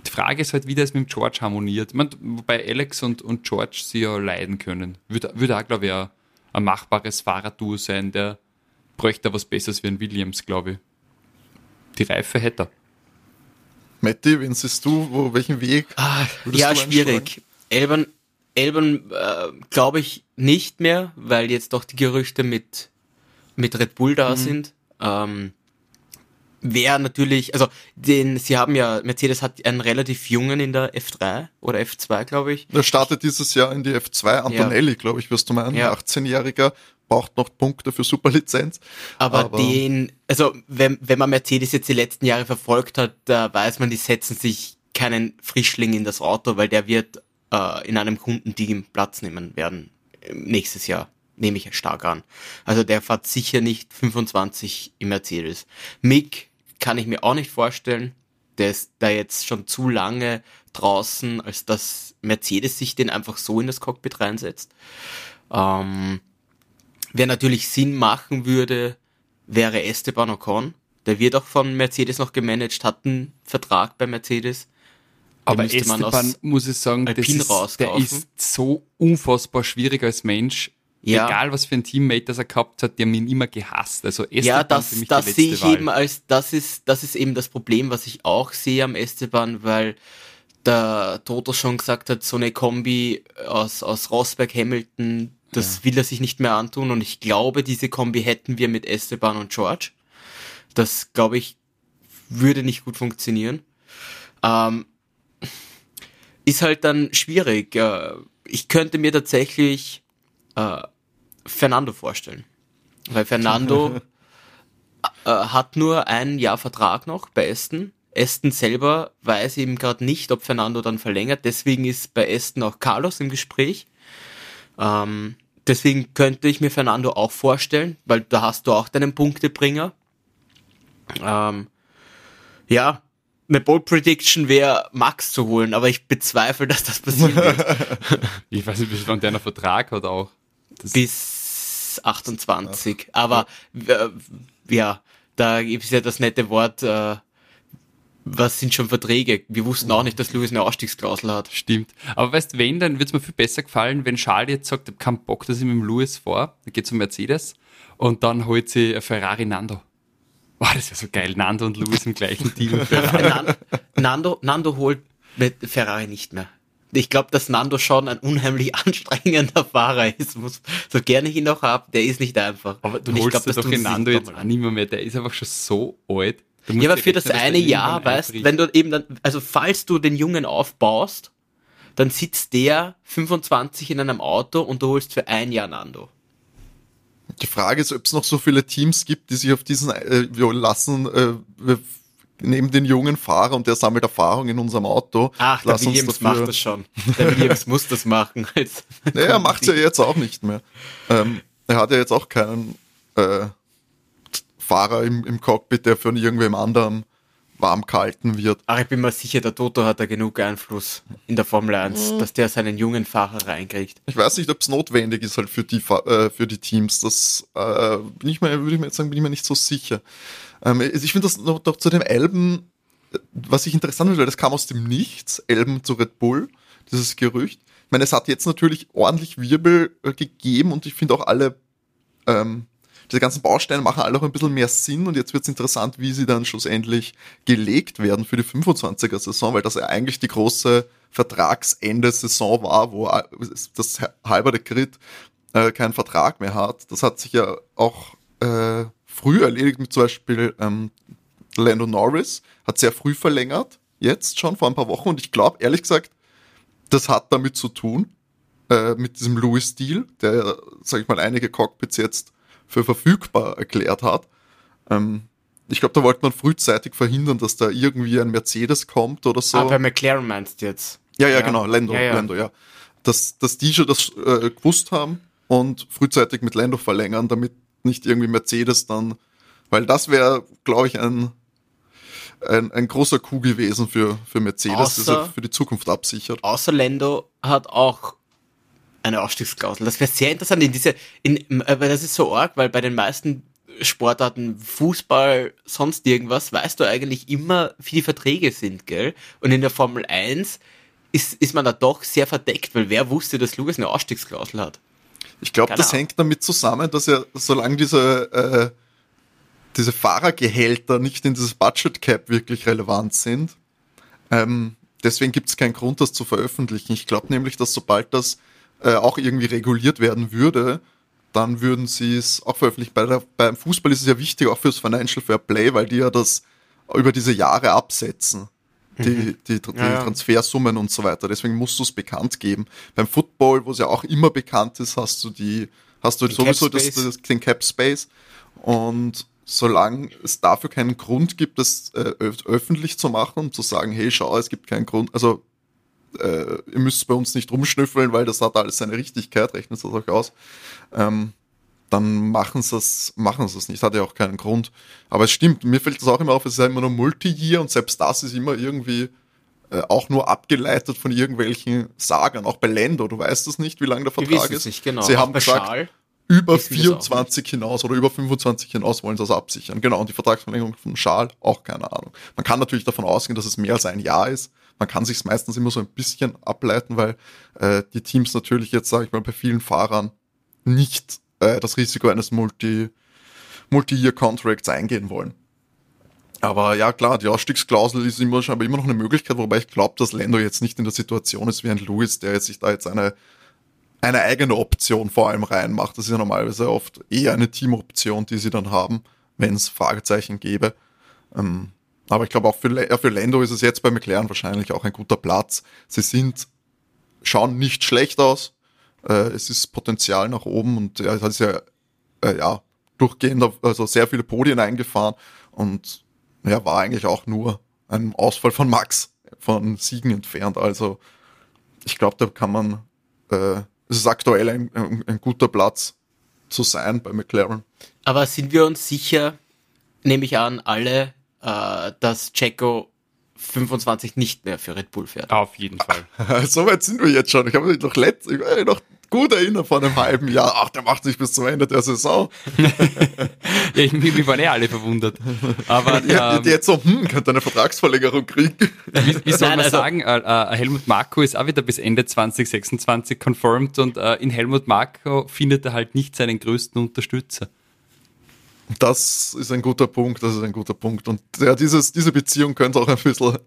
die Frage ist halt, wie das mit George harmoniert. Ich meine, wobei Alex und, und George sie ja leiden können. Würde, würde auch, glaube ich, ein, ein machbares Fahrradduo sein, der bräuchte was Besseres wie ein Williams, glaube ich. Die Reife hätte er. Matti, wen siehst du? Wo, welchen Weg? Ah, ja, schwierig. Elbern, Elbern äh, glaube ich nicht mehr, weil jetzt doch die Gerüchte mit, mit Red Bull da mhm. sind. Ähm, Wäre natürlich, also den, sie haben ja, Mercedes hat einen relativ jungen in der F3 oder F2, glaube ich. Der startet dieses Jahr in die F2, Antonelli, ja. glaube ich, wirst du meinen, ja. 18-Jähriger, braucht noch Punkte für Superlizenz. Aber, aber, den, also wenn, wenn man Mercedes jetzt die letzten Jahre verfolgt hat, da weiß man, die setzen sich keinen Frischling in das Auto, weil der wird äh, in einem Kundenteam Platz nehmen werden nächstes Jahr. Nehme ich stark an. Also der fährt sicher nicht 25 im Mercedes. Mick kann ich mir auch nicht vorstellen. Der ist da jetzt schon zu lange draußen, als dass Mercedes sich den einfach so in das Cockpit reinsetzt. Ähm, Wer natürlich Sinn machen würde, wäre Esteban Ocon. Der wird auch von Mercedes noch gemanagt, hat einen Vertrag bei Mercedes. Aber Esteban, muss ich sagen, das ist, der ist so unfassbar schwierig als Mensch. Ja. Egal was für ein Teammate das er gehabt hat, die haben ihn immer gehasst. Also Esteban ja, das, für mich das sehe ich Wahl. eben als, das ist, das ist eben das Problem, was ich auch sehe am Esteban, weil der Toto schon gesagt hat, so eine Kombi aus, aus Rosberg, Hamilton, das ja. will er sich nicht mehr antun und ich glaube, diese Kombi hätten wir mit Esteban und George. Das, glaube ich, würde nicht gut funktionieren. Ähm, ist halt dann schwierig. Äh, ich könnte mir tatsächlich äh, Fernando vorstellen. Weil Fernando *laughs* äh, hat nur ein Jahr Vertrag noch bei Aston. Aston selber weiß eben gerade nicht, ob Fernando dann verlängert. Deswegen ist bei Aston auch Carlos im Gespräch. Ähm, deswegen könnte ich mir Fernando auch vorstellen, weil da hast du auch deinen Punktebringer. Ähm, ja, eine Bold Prediction wäre Max zu holen, aber ich bezweifle, dass das passieren *laughs* wird. ich weiß nicht, bis wann der noch Vertrag hat auch. Das bis 28. Aber äh, ja, da gibt es ja das nette Wort äh, was sind schon Verträge? Wir wussten auch nicht, dass Lewis eine Ausstiegsklausel hat. Stimmt. Aber weißt du, wenn, dann würde es mir viel besser gefallen, wenn Charles jetzt sagt, ich habe keinen Bock, dass ich mit dem Lewis vor, dann geht zum Mercedes und dann holt sie Ferrari Nando. Wow, das wäre so geil. Nando und Lewis im gleichen Team. *laughs* Nando, Nando holt mit Ferrari nicht mehr. Ich glaube, dass Nando schon ein unheimlich *laughs* anstrengender Fahrer ist. Muss, so gerne ich ihn noch habe, der ist nicht einfach. Aber du und holst glaub, doch den Nando jetzt auch nicht mehr, mehr. Der ist einfach schon so alt. Ja, aber für das eine Jahr, weißt, wenn du eben dann, also falls du den Jungen aufbaust, dann sitzt der 25 in einem Auto und du holst für ein Jahr Nando. Die Frage ist, ob es noch so viele Teams gibt, die sich auf diesen äh, lassen, äh, neben den jungen Fahrer und der sammelt Erfahrung in unserem Auto. Ach, der Lass uns Williams dafür- macht das schon. Der Williams muss das machen. Als Nee, er macht's ja jetzt auch nicht mehr. Ähm, er hat ja jetzt auch keinen äh, Fahrer im, im Cockpit, der von irgendwem anderem warm gehalten wird. Ach, ich bin mir sicher, der Toto hat da genug Einfluss in der Formel 1, dass der seinen jungen Fahrer reinkriegt. Ich weiß nicht, ob es notwendig ist halt für die äh, für die Teams. Das äh, bin ich mir, würde ich mir jetzt sagen, bin ich mir nicht so sicher. Ähm, ich finde das noch, doch zu dem Elben, was ich interessant finde, weil das kam aus dem Nichts, Elben zu Red Bull, dieses Gerücht. Ich meine, es hat jetzt natürlich ordentlich Wirbel äh, gegeben und ich finde auch alle ähm, diese ganzen Bausteine machen alle auch ein bisschen mehr Sinn und jetzt wird es interessant, wie sie dann schlussendlich gelegt werden für die 25er Saison, weil das ja eigentlich die große Vertragsende-Saison war, wo das halbe Grid äh, keinen Vertrag mehr hat. Das hat sich ja auch äh, früh erledigt mit zum Beispiel ähm, Lando Norris, hat sehr früh verlängert, jetzt schon vor ein paar Wochen und ich glaube, ehrlich gesagt, das hat damit zu tun, äh, mit diesem Louis Deal, der, sag ich mal, einige Cockpits jetzt für verfügbar erklärt hat. Ähm, ich glaube, da wollte man frühzeitig verhindern, dass da irgendwie ein Mercedes kommt oder so. Ah, bei McLaren meinst du jetzt? ja, ja, genau, Lando, Ja, ja. Lando, ja. Dass, dass die schon das äh, gewusst haben und frühzeitig mit Lando verlängern, damit nicht irgendwie Mercedes dann, weil das wäre, glaube ich, ein, ein, ein großer Coup gewesen für, für Mercedes, das Außer- er für die Zukunft absichert. Außer Lando hat auch eine Ausstiegsklausel. Das wäre sehr interessant in diese, in, weil das ist so arg, weil bei den meisten Sportarten, Fußball, sonst irgendwas, weißt du eigentlich immer, wie die Verträge sind, gell? Und in der Formel 1 ist, ist man da doch sehr verdeckt, weil wer wusste, dass Lucas eine Ausstiegsklausel hat? Ich glaube, das hängt damit zusammen, dass ja, solange diese, äh, diese Fahrergehälter nicht in dieses Budget Cap wirklich relevant sind, ähm, deswegen gibt es keinen Grund, das zu veröffentlichen. Ich glaube nämlich, dass sobald das äh, auch irgendwie reguliert werden würde, dann würden sie es auch veröffentlichen. Bei der, beim Fußball ist es ja wichtig, auch fürs Financial Fair Play, weil die ja das über diese Jahre absetzen. Die, die, die Ja, ja. Transfersummen und so weiter. Deswegen musst du es bekannt geben. Beim Football, wo es ja auch immer bekannt ist, hast du die, hast du Den sowieso Cap das, das, den Cap Space. Und solange es dafür keinen Grund gibt, das äh, öf- öffentlich zu machen, um zu sagen, hey, schau, es gibt keinen Grund, also äh, ihr müsst bei uns nicht rumschnüffeln, weil das hat alles seine Richtigkeit, rechnet das auch aus. Ähm, dann machen sie es, machen sie es nicht. Hat ja auch keinen Grund. Aber es stimmt, mir fällt das auch immer auf, es ist ja immer nur Multi-Year und selbst das ist immer irgendwie äh, auch nur abgeleitet von irgendwelchen Sagern. Auch bei Lando, du weißt es nicht, wie lange der Vertrag ist. nicht, genau. Sie Auch haben bei gesagt, Charles, über wissen wir es auch 24 hinaus oder über 25 hinaus wollen sie das absichern. Genau, und die Vertragsverlängerung von Schal, auch keine Ahnung. Man kann natürlich davon ausgehen, dass es mehr als ein Jahr ist. Man kann sich meistens immer so ein bisschen ableiten, weil äh, die Teams natürlich jetzt, sage ich mal, bei vielen Fahrern nicht äh, das Risiko eines Multi- Multi-Year-Contracts eingehen wollen. Aber ja, klar, die Ausstiegsklausel ist immer schon aber immer noch eine Möglichkeit, wobei ich glaube, dass Lando jetzt nicht in der Situation ist wie ein Lewis, der jetzt sich da jetzt eine eine eigene Option vor allem reinmacht. Das ist ja normalerweise oft eher eine Teamoption, die sie dann haben, wenn es Fragezeichen gäbe. Ähm, aber ich glaube auch für, für Lando ist es jetzt bei McLaren wahrscheinlich auch ein guter Platz. Sie sind, schauen nicht schlecht aus. Äh, es ist Potenzial nach oben und er hat ja, äh, ja durchgehend also sehr viele Podien eingefahren und ja, war eigentlich auch nur ein Ausfall von Max von Siegen entfernt. Also ich glaube, da kann man, äh, es ist aktuell ein, ein, ein guter Platz zu sein bei McLaren. Aber sind wir uns sicher, nehme ich an, alle, äh, dass Checo 25 nicht mehr für Red Bull fährt? Auf jeden Fall. *laughs* so weit sind wir jetzt schon. Ich habe mich noch letzt, ich mich noch gut erinnern vor einem halben Jahr. Ach, der macht sich bis zum Ende der Saison. Ja, *laughs* ich, wir waren eh alle verwundert. Aber *laughs* Ja, ähm, jetzt so, hm, könnte eine Vertragsverlängerung kriegen. wie, wie soll Nein, man also- sagen, äh, äh, Helmut Marko ist auch wieder bis Ende 2026 confirmed und äh, in Helmut Marko findet er halt nicht seinen größten Unterstützer. Das ist ein guter Punkt, das ist ein guter Punkt. Und ja, dieses, diese Beziehung könnte auch ein bisschen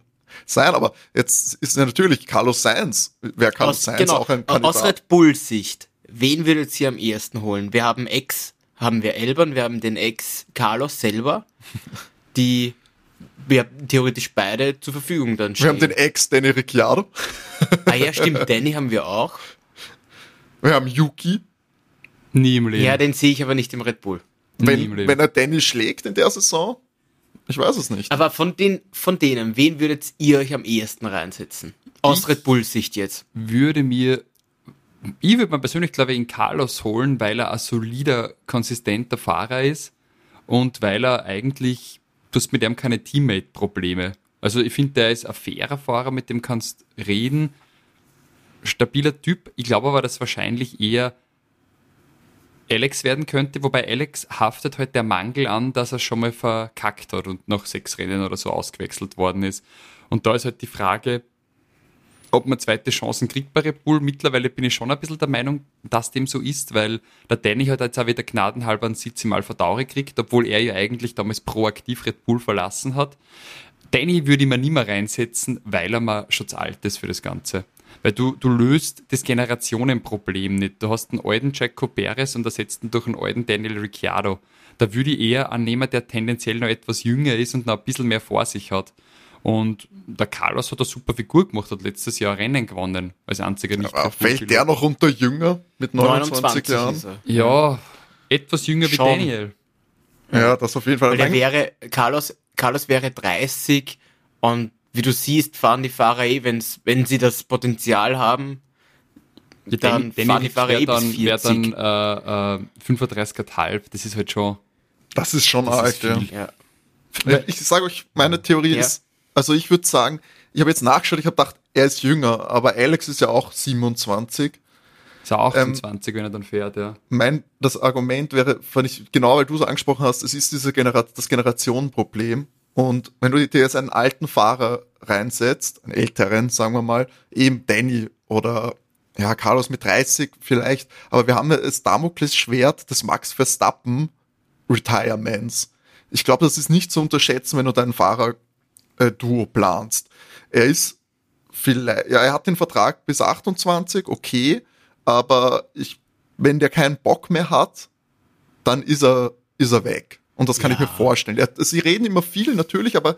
sein, aber jetzt ist ja natürlich Carlos Sainz. Wer Carlos Aus, Sainz genau, auch ein aus Kandidat? Red Bull Sicht, wen würdet ihr am ehesten holen? Wir haben Ex, haben wir Elbern, wir haben den Ex Carlos selber, *laughs* die wir theoretisch beide zur Verfügung dann Wir stehen. haben den Ex Danny Ricciardo. ah ja, stimmt, Danny haben wir auch. Wir haben Yuki. Nie im Leben. Ja, den sehe ich aber nicht im Red Bull. Wenn, wenn er Danny schlägt in der Saison, Ich weiß es nicht. Aber von den, von denen, wen würdet ihr euch am ehesten reinsetzen? Aus Ich- Red Bull Sicht jetzt. würde mir, ich würde mir persönlich, glaube ich, in Carlos holen, weil er ein solider, konsistenter Fahrer ist und weil er eigentlich, du hast mit ihm keine Teammate-Probleme. Also ich finde, der ist ein fairer Fahrer, mit dem kannst reden, stabiler Typ. Ich glaube aber, dass wahrscheinlich eher Alex werden könnte, wobei Alex haftet halt der Mangel an, dass er schon mal verkackt hat und nach sechs Rennen oder so ausgewechselt worden ist. Und da ist halt die Frage, ob man zweite Chancen kriegt bei Red Bull. Mittlerweile bin ich schon ein bisschen der Meinung, dass dem so ist, weil der Danny hat jetzt auch wieder gnadenhalber einen Sitz im Alpha Tauri gekriegt, obwohl er ja eigentlich damals proaktiv Red Bull verlassen hat. Danny würde ich mir nie mehr reinsetzen, weil er mal schon zu alt ist für das Ganze. Weil du, du löst das Generationenproblem nicht. Du hast einen alten Jaco Perez und ersetzt ihn durch einen alten Daniel Ricciardo. Da würde ich eher annehmen, der tendenziell noch etwas jünger ist und noch ein bisschen mehr vor sich hat. Und der Carlos hat eine super Figur gemacht, hat letztes Jahr Rennen gewonnen, als einziger nicht Aber fällt der noch unter Jünger mit 29, Jahren? ist er. Ja, etwas jünger wie Schon. Daniel. Ja, das auf jeden Fall. Weil der wäre, Carlos, Carlos wäre 30 und wie du siehst, fahren die Fahrer eh, wenn's, wenn sie das Potenzial haben. Ja, Dann Danny, fahren die Fahrer eh bis dann, wär 40. dann äh, äh, 35,5. Das ist halt schon. das ist schon Das arg, ist ja. Ja. Ja, Ich sage euch, meine Theorie Ja. ist, also ich würde sagen, ich habe jetzt nachgeschaut, ich habe gedacht, er ist jünger, aber Alex ist ja auch 27. Ist auch Ähm, 28, wenn er dann fährt, ja. Mein, das Argument wäre, fand ich, genau weil du so angesprochen hast, es ist diese Genera das Generationenproblem. Und wenn du dir jetzt einen alten Fahrer reinsetzt, einen älteren, sagen wir mal, eben Danny oder ja, Carlos mit 30 vielleicht, aber wir haben das Damoklesschwert des Max Verstappen Retirements. Ich glaube, das ist nicht zu unterschätzen, wenn du deinen Fahrer äh, Duo planst. Er ist vielleicht, ja, er hat den Vertrag bis 28, okay, aber ich, wenn der keinen Bock mehr hat, dann ist er, ist er weg. Und das kann ich Ja. mir vorstellen. Er, sie reden immer viel natürlich, aber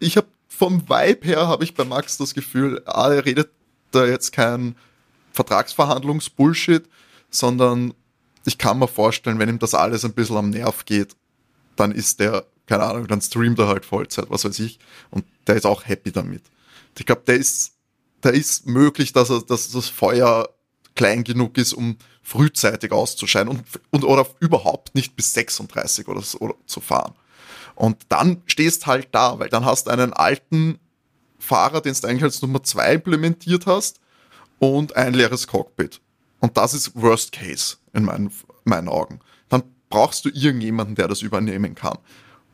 ich habe vom Vibe her habe ich bei Max das Gefühl, ah, er redet da jetzt kein Vertragsverhandlungsbullshit, sondern ich kann mir vorstellen, wenn ihm das alles ein bisschen am Nerv geht, dann ist der, keine Ahnung, dann streamt er halt Vollzeit, was weiß ich. Und der ist auch happy damit. Ich glaube, der ist, der ist möglich, dass er, dass das Feuer klein genug ist, um frühzeitig auszuscheiden und, und oder überhaupt nicht bis 36 oder so oder zu fahren. Und dann stehst halt da, weil dann hast du einen alten Fahrer, den du eigentlich als Nummer zwei implementiert hast und ein leeres Cockpit. Und das ist Worst Case in meinen, meinen Augen. Dann brauchst du irgendjemanden, der das übernehmen kann.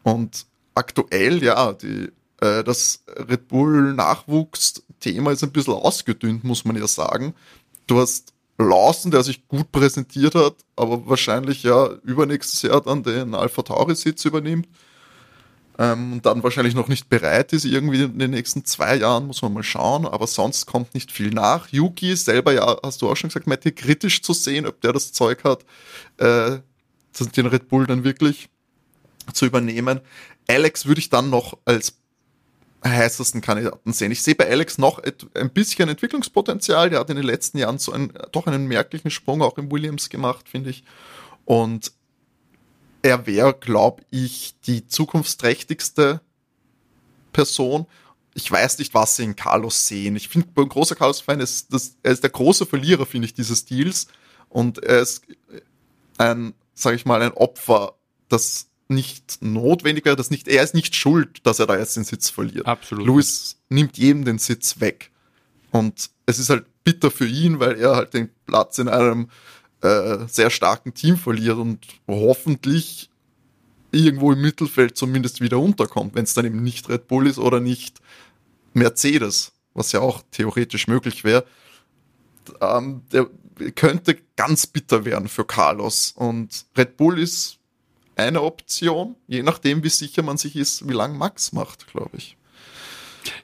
Und aktuell, ja, die, äh, das Red Bull Nachwuchsthema ist ein bisschen ausgedünnt, muss man ja sagen. Du hast Lawson, der sich gut präsentiert hat, aber wahrscheinlich ja übernächstes Jahr dann den Alpha Tauri Sitz übernimmt ähm, und dann wahrscheinlich noch nicht bereit ist, irgendwie in den nächsten zwei Jahren, muss man mal schauen, aber sonst kommt nicht viel nach. Yuki selber ja, hast du auch schon gesagt, Matti, kritisch zu sehen, ob der das Zeug hat, äh, den Red Bull dann wirklich zu übernehmen. Alex würde ich dann noch als heißesten Kandidaten sehen. Ich sehe bei Alex noch ein bisschen Entwicklungspotenzial. Der hat in den letzten Jahren so einen, doch einen merklichen Sprung auch im Williams gemacht, finde ich. Und er wäre, glaube ich, die zukunftsträchtigste Person. Ich weiß nicht, was sie in Carlos sehen. Ich finde, ein großer Carlos-Fan ist, das, er ist der große Verlierer, finde ich, dieses Deals. Und er ist ein, sage ich mal, ein Opfer, das nicht notwendig wäre, das nicht, er ist nicht schuld, dass er da jetzt den Sitz verliert. Absolut. Lewis nimmt jedem den Sitz weg. Und es ist halt bitter für ihn, weil er halt den Platz in einem äh, sehr starken Team verliert und hoffentlich irgendwo im Mittelfeld zumindest wieder unterkommt, wenn es dann eben nicht Red Bull ist oder nicht Mercedes, was ja auch theoretisch möglich wäre. Ähm, der könnte ganz bitter werden für Carlos. Und Red Bull ist eine Option, je nachdem, wie sicher man sich ist, wie lang Max macht, glaube ich.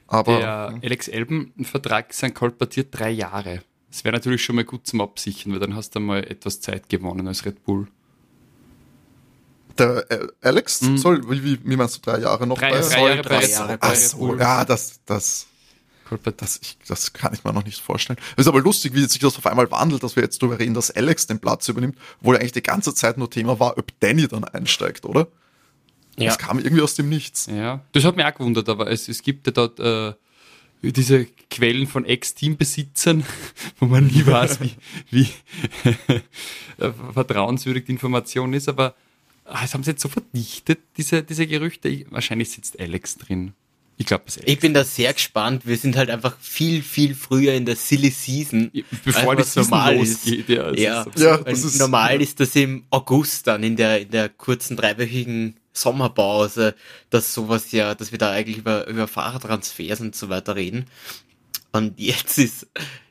Aber Der Alex Elben-Vertrag ist ein kolportiert drei Jahre. Das wäre natürlich schon mal gut zum Absichern, weil dann hast du mal etwas Zeit gewonnen als Red Bull. der äh, Alex soll, wie, wie, wie meinst du, drei Jahre noch Drei- bei? drei Jahre drei bei, Jahre bei Ach Red so, Bull. ja, das, das. Das, ich, das kann ich mir noch nicht vorstellen. Es ist aber lustig, wie sich das auf einmal wandelt, dass wir jetzt darüber reden, dass Alex den Platz übernimmt, wo ja eigentlich die ganze Zeit nur Thema war, ob Danny dann einsteigt, oder? Ja. Das kam irgendwie aus dem Nichts. Ja, das hat mich auch gewundert, aber es, es gibt ja dort äh, diese Quellen von Ex-Teambesitzern, *laughs* wo man nie weiß, wie, wie *laughs* äh, vertrauenswürdig die Information ist, aber ah, das haben sie jetzt so verdichtet, diese, diese Gerüchte. Ich, wahrscheinlich sitzt Alex drin. Ich glaube, das ist Alex. Ich bin da sehr gespannt. Wir sind halt einfach viel, viel früher in der Silly Season. Bevor Season normal losgeht. Ja, es Ja, ist. Ja, das ist- normal ist das im August dann in der, in der kurzen dreiwöchigen Sommerpause, dass sowas ja, dass wir da eigentlich über, über Fahrradtransfers und so weiter reden. Und jetzt ist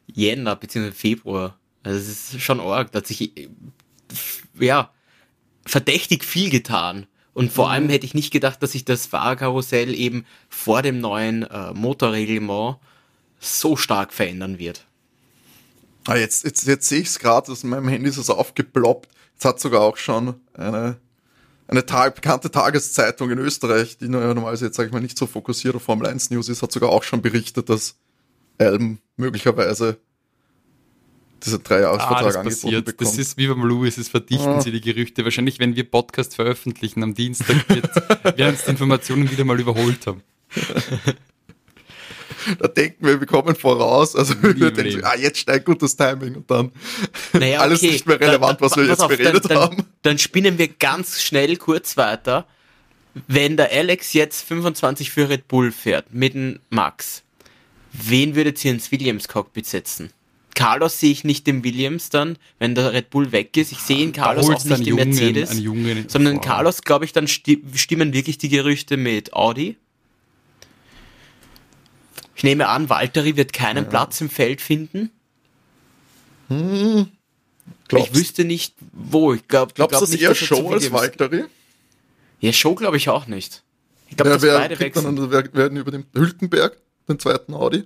Jänner bzw. Februar. Also es ist schon arg, da hat sich äh, ja verdächtig viel getan. Und vor allem hätte ich nicht gedacht, dass sich das Fahrerkarussell eben vor dem neuen äh, Motorreglement so stark verändern wird. Ah, jetzt, jetzt, jetzt sehe ich es gerade, in meinem Handy ist es aufgeploppt. Jetzt hat sogar auch schon eine, eine Tag, bekannte Tageszeitung in Österreich, die normalerweise jetzt, sage ich mal, nicht so fokussiert auf Formel 1 News ist, hat sogar auch schon berichtet, dass Elm möglicherweise diesen Ah, Dreijahresvertrag das angeboten passiert. bekommt. Das ist wie beim Lewis, es verdichten Ah. sie die Gerüchte. Wahrscheinlich, wenn wir Podcast veröffentlichen am Dienstag, wird, *laughs* werden uns die Informationen wieder mal überholt haben. da denken wir, wir kommen voraus. Also Nie wir denken, so, ah, jetzt steigt gutes Timing und dann Naja, *laughs* alles okay. nicht mehr relevant, was wir jetzt auf, beredet dann, dann, haben. Dann spinnen wir ganz schnell kurz weiter. Wenn der Alex jetzt 25 für Red Bull fährt, mit dem Max, wen würdet ihr ins Williams-Cockpit setzen? Carlos sehe ich nicht im Williams dann, wenn der Red Bull weg ist. Ich sehe ihn Carlos auch du nicht im Jungen- Mercedes. sondern vor. Carlos, glaube ich, dann sti stimmen wirklich die Gerüchte mit Audi. Ich nehme an, Valtteri wird keinen Platz im Feld finden. Glaubst, ich wüsste nicht, wo. Ich glaube, glaubst du, glaub das nicht, eher dass Show als Valtteri? Ja, Show glaube ich auch nicht. Ich glaube, Wer, dass wer beide kriegt dann, wechseln. wer werden über den Hülkenberg, den zweiten Audi?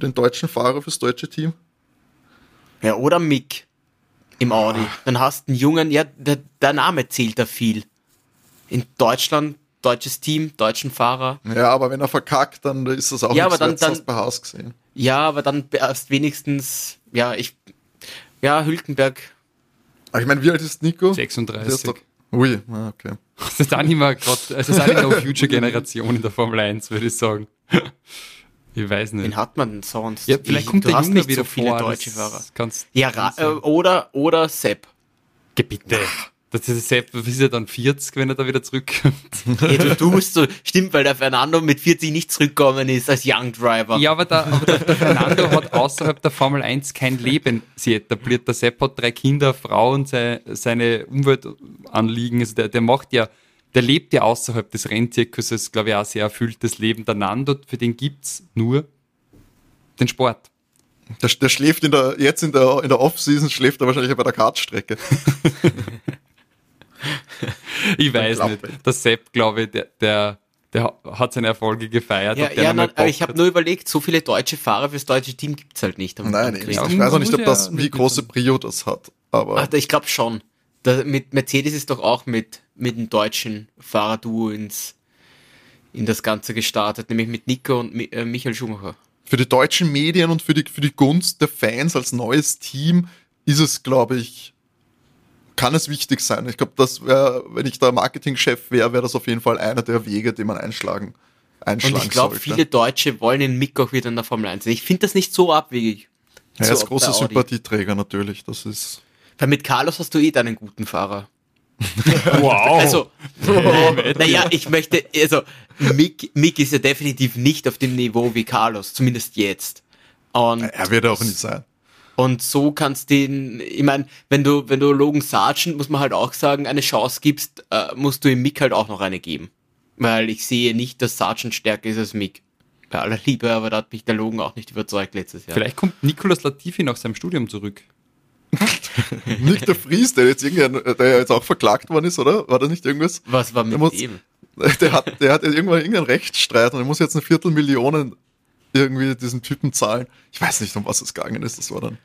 Für den deutschen Fahrer, fürs deutsche Team? Ja, oder Mick im Audi. Dann hast du einen Jungen, ja, der, der Name zählt da viel. In Deutschland, deutsches Team, deutschen Fahrer. Ja, aber wenn er verkackt, dann ist das auch Ja, aber dann- wert, das bei Haas gesehen. Ja, aber dann erst wenigstens, ja, ich, ja, Hülkenberg, Aber ich meine, wie alt ist Nico? Der 36. ist doch, ui, ah, okay. *laughs* Das ist auch nicht mehr grad, es ist auch nicht *laughs* No Future Generation in der Formel 1, würde ich sagen. Ich weiß nicht. wen hat man denn sonst? Ja, vielleicht ich, kommt du der nicht wieder so viele vor. deutsche Fahrer. Kannst, Ja, äh, oder, oder Sepp. Geh bitte. Das ist, Sepp ist ja dann 40, wenn er da wieder zurückkommt. Hey, du tust so, stimmt, weil der Fernando mit 40 nicht zurückgekommen ist als Young Driver. Ja, aber, der, aber der, der Fernando hat außerhalb der Formel 1 kein Leben sie etabliert. Der Sepp hat drei Kinder, Frau und sei, seine Umweltanliegen. Also der, der macht ja, der lebt ja außerhalb des Rennzirkuses, glaube ich, auch sehr erfülltes Leben. Der Nando, für den gibt's nur den Sport. Der, der schläft in der, jetzt in der, in der Off-Season schläft er wahrscheinlich bei der Kartstrecke. *laughs* Ich weiß Klappe. nicht. Der Sepp, glaube ich, der, der, der hat seine Erfolge gefeiert. Ja, ja nein, aber ich habe nur überlegt, so viele deutsche Fahrer fürs deutsche Team gibt's halt nicht. Nein, Christ. Ja, ich weiß auch nicht, ob das, wie große. Prio das hat. Aber Ach, ich glaube schon. Da, mit Mercedes ist doch auch mit, mit dem deutschen Fahrerduo ins, in das Ganze gestartet, nämlich mit Nico und äh, Michael Schumacher. für die deutschen Medien und für die, für die Gunst der Fans als neues Team ist es, glaube ich, kann es wichtig sein. Ich glaube, das wäre, wenn ich da Marketingchef wäre, wäre das auf jeden Fall einer der Wege, den man einschlagen, einschlagen Und ich glaube, viele Deutsche wollen den Mick auch wieder in der Formel 1 sehen. Ich finde das nicht so abwegig. er ist großer. Sympathieträger natürlich. Das ist. Weil mit Carlos hast du eh deinen guten Fahrer. *laughs* Wow. Also, *laughs* naja, ich möchte, also, Mick, Mick ist ja definitiv nicht auf dem Niveau wie Carlos, zumindest jetzt. Und, Er wird auch nicht sein. und so kannst den, ich meine, wenn du, wenn du Logan Sargent, muss man halt auch sagen, eine Chance gibst, äh, musst du ihm Mick halt auch noch eine geben. Weil ich sehe nicht, dass Sargent stärker ist als Mick. Bei aller Liebe, aber da hat mich der Logan auch nicht überzeugt letztes Jahr. Vielleicht kommt Nicolas Latifi nach seinem Studium zurück. *laughs* *laughs* Nicht der Fries, der jetzt irgendein, der jetzt auch verklagt worden ist, oder? War da nicht irgendwas? Was war Der mit muss- ihm? *laughs* Der hat, der hat irgendwann irgendeinen Rechtsstreit und er muss jetzt eine Viertelmillion irgendwie diesen Typen zahlen. Ich weiß nicht, um was es gegangen ist. Das war dann.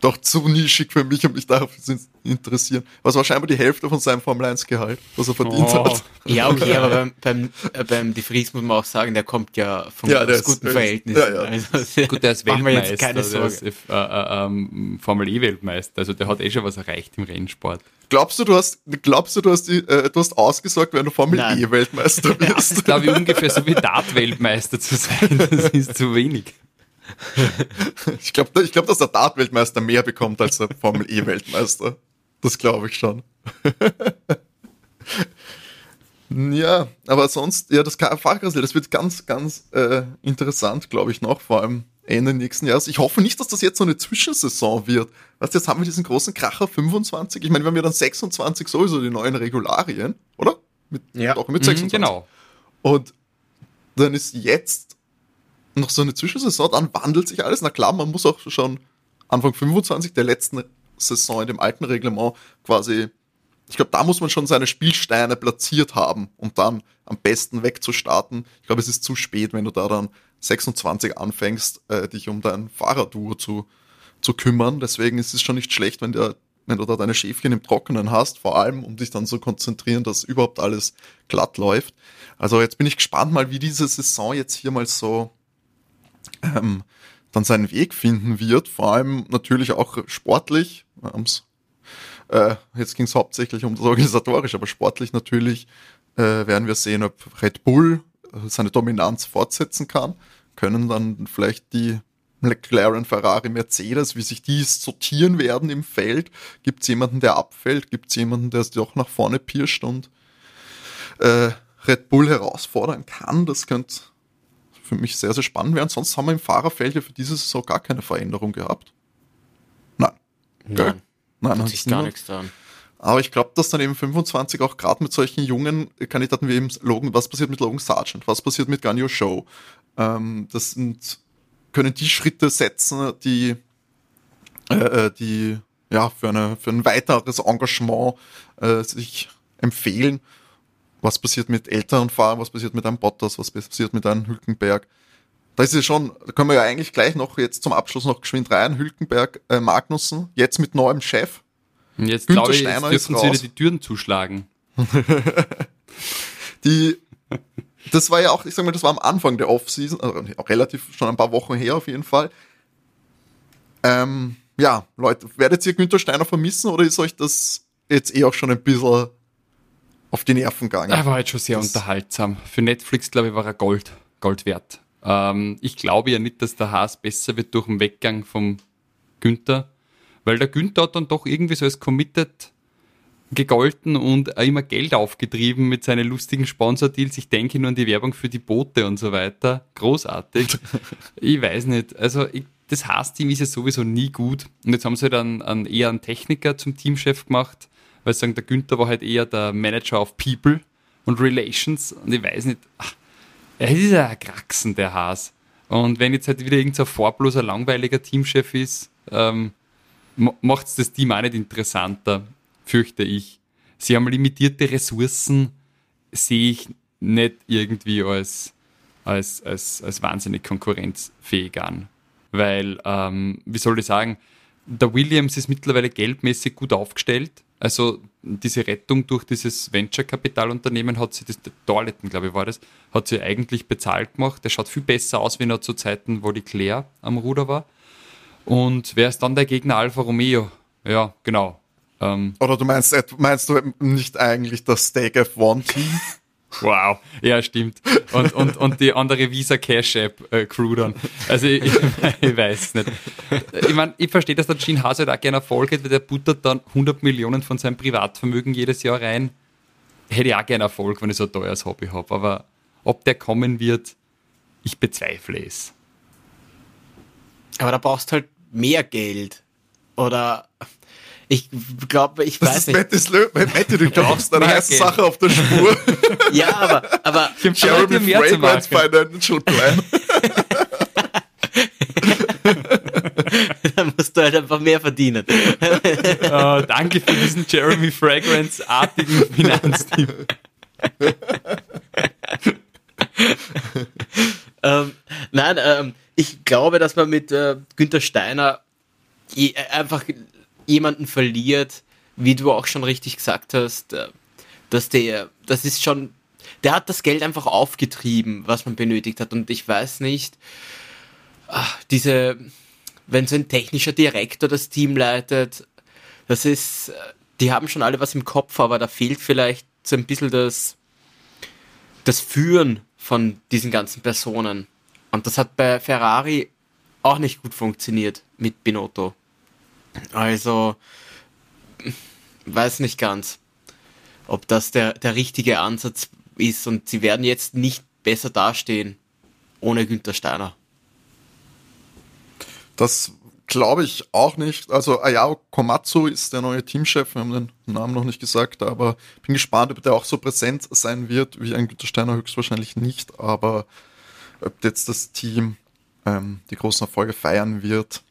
Doch zu nischig für mich, um mich dafür zu interessieren. Was war scheinbar die Hälfte von seinem Formel 1 Gehalt, was er verdient Oh. hat. Ja, okay, *laughs* aber beim, beim, äh, beim De Vries muss man auch sagen, der kommt ja von Ja, der aus ist- guten ist- Verhältnissen. ja, ja. Also, Gut, der ist *laughs* Weltmeister, jetzt keine der Sorge. ist äh, äh, ähm, Formel E-Weltmeister, also der hat eh schon was erreicht im Rennsport. Glaubst du, du hast, glaubst du, du hast, die, äh, du hast ausgesorgt, wenn du Formel Nein. E Weltmeister *laughs* Das glaube ich, ungefähr so wie Dart-Weltmeister zu sein. Das ist zu wenig. *laughs* Ich glaube, ich glaub, dass der Dart-Weltmeister mehr bekommt als der Formel E Weltmeister. Das glaube ich schon. *laughs* ja, aber sonst, ja, das Fahrkassel, das wird ganz, ganz äh, interessant, glaube ich, noch, vor allem Ende nächsten Jahres. Ich hoffe nicht, dass das jetzt so eine Zwischensaison wird. Weißt du, jetzt haben wir diesen großen Kracher 25. Ich meine, wir haben ja dann 26 sowieso die neuen Regularien, oder? Mit, Ja. Doch, mit Mhm, 26. genau. Und dann ist jetzt noch so eine Zwischensaison, dann wandelt sich alles. Na klar, man muss auch schon Anfang 25 der letzten Saison in dem alten Reglement quasi, ich glaube, da muss man schon seine Spielsteine platziert haben, um dann am besten wegzustarten. Ich glaube, es ist zu spät, wenn du da dann 26 anfängst, äh, dich um dein Fahrerduo zu, zu kümmern. Deswegen ist es schon nicht schlecht, wenn, der, wenn du da deine Schäfchen im Trockenen hast, vor allem, um dich dann zu konzentrieren, dass überhaupt alles glatt läuft. Also jetzt bin ich gespannt mal, wie diese Saison jetzt hier mal so ähm, dann seinen Weg finden wird. Vor allem natürlich auch sportlich. Äh, jetzt ging es hauptsächlich um das Organisatorische, aber sportlich natürlich äh, werden wir sehen, ob Red Bull äh, seine Dominanz fortsetzen kann. Können dann vielleicht die McLaren, Ferrari, Mercedes, wie sich die sortieren werden im Feld. Gibt es jemanden, der abfällt? Gibt es jemanden, der es doch nach vorne pirscht und äh, Red Bull herausfordern kann? Das könnte für mich sehr, sehr spannend werden. Sonst haben wir im Fahrerfeld ja für diese Saison gar keine Veränderung gehabt. Nein. Nein, Nein, hat sich gar nichts dran. Aber ich glaube, dass dann eben 25 auch gerade mit solchen jungen Kandidaten wie eben Logan, was passiert mit Logan Sargent, was passiert mit Ganyo Show, ähm, das sind, können die Schritte setzen, die, äh, äh, die ja für, eine, für ein weiteres Engagement äh, sich empfehlen. Was passiert mit älteren Fahrern, was passiert mit einem Bottas, was passiert mit einem Hülkenberg. Da ist es schon, da können wir ja eigentlich gleich noch jetzt zum Abschluss noch geschwind rein. Hülkenberg, äh, Magnussen, jetzt mit neuem Chef. Und jetzt Günther glaube ich, jetzt dürfen sie wieder raus. die Türen zuschlagen. *laughs* Die, das war ja auch, ich sag mal, das war am Anfang der Offseason, also relativ schon ein paar Wochen her auf jeden Fall. Ähm, ja, Leute, werdet ihr Günther Steiner vermissen oder ist euch das jetzt eh auch schon ein bisschen auf die Nerven gegangen? Er war halt schon sehr Das- unterhaltsam. Für Netflix, glaube ich, war er Gold, Gold wert. Ähm, ich glaube ja nicht, dass der Haas besser wird durch den Weggang vom Günther, weil der Günther hat dann doch irgendwie so als committed gegolten und immer Geld aufgetrieben mit seinen lustigen Sponsordeals. Ich denke nur an die Werbung für die Boote und so weiter. Großartig. *laughs* ich weiß nicht. Also ich, das Haas-Team ist ja sowieso nie gut. Und jetzt haben sie halt einen, einen, eher einen Techniker zum Teamchef gemacht, weil sagen, der Günther war halt eher der Manager of People und Relations. Und ich weiß nicht, ach, er ist ja ein Kraxen, der Haas. Und wenn jetzt halt wieder irgendein farbloser, langweiliger Teamchef ist, ähm, macht es das Team auch nicht interessanter, fürchte ich. Sie haben limitierte Ressourcen, sehe ich nicht irgendwie als, als, als, als wahnsinnig konkurrenzfähig an. Weil, ähm, wie soll ich sagen, der Williams ist mittlerweile geldmäßig gut aufgestellt. Also diese Rettung durch dieses Venture-Kapitalunternehmen hat sie, das Dorleton, glaube ich, war das, hat sie eigentlich bezahlt gemacht. Der schaut viel besser aus, wie noch zu Zeiten, wo die Claire am Ruder war. Und wer ist dann der Gegner Alfa Romeo? Ja, genau. Ähm, Oder du meinst, et- meinst du nicht eigentlich das Stake F1-Team? *laughs* Wow, ja, stimmt. Und, und, und die andere Visa Cash App äh, Crew dann. Also ich, ich, *laughs* ich weiß nicht. Ich meine, ich verstehe, dass der Gene Haas halt auch gerne Erfolg hat, weil der buttert dann 100 Millionen von seinem Privatvermögen jedes Jahr rein. Hätte ich auch gerne Erfolg, wenn ich so ein teures Hobby habe. Aber ob der kommen wird, ich bezweifle es. Aber da brauchst halt mehr Geld. Oder ich glaube, ich Das weiß ist nicht. Mattis Lö Matti, du brauchst eine heiße. Sache auf der Spur. *laughs* Ja, aber, aber Jeremy Fragrance. Financial Plan. *laughs* da musst du halt einfach mehr verdienen. Äh, *laughs* danke für diesen Jeremy Fragrance-artigen Finanztipp. *laughs* ähm, nein, ähm, ich glaube, dass man mit äh, Günther Steiner je, einfach jemanden verliert, wie du auch schon richtig gesagt hast, äh, dass der, das ist schon, der hat das Geld einfach aufgetrieben, was man benötigt hat. Und ich weiß nicht, ach, diese, wenn so ein technischer Direktor das Team leitet, das ist, die haben schon alle was im Kopf, aber da fehlt vielleicht so ein bisschen das, das Führen von diesen ganzen Personen. Und das hat bei Ferrari auch nicht gut funktioniert mit Binotto. Also, weiß nicht ganz, ob das der, der richtige Ansatz ist und sie werden jetzt nicht besser dastehen ohne Günther Steiner. Das glaube ich auch nicht. Also Ayao Komatsu ist der neue Teamchef. Wir haben den Namen noch nicht gesagt, aber bin gespannt, ob der auch so präsent sein wird wie ein Günther Steiner höchstwahrscheinlich nicht. Aber ob jetzt das Team ähm, die großen Erfolge feiern wird,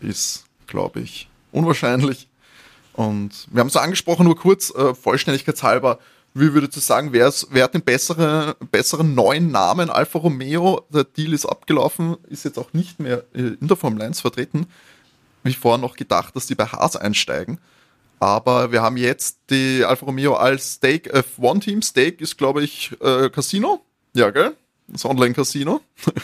ist, glaube ich, unwahrscheinlich. Und wir haben es angesprochen, nur kurz, äh, vollständigkeitshalber, wie würdest du sagen, wer, ist, wer hat den besseren, besseren neuen Namen? Alfa Romeo, der Deal ist abgelaufen, ist jetzt auch nicht mehr äh, in der Formel 1 vertreten. Wie vorher noch gedacht, dass die bei Haas einsteigen. Aber wir haben jetzt die Alfa Romeo als Stake F1-Team. Stake ist, glaube ich, äh, Casino. Ja, gell? Das Online-Casino. *laughs*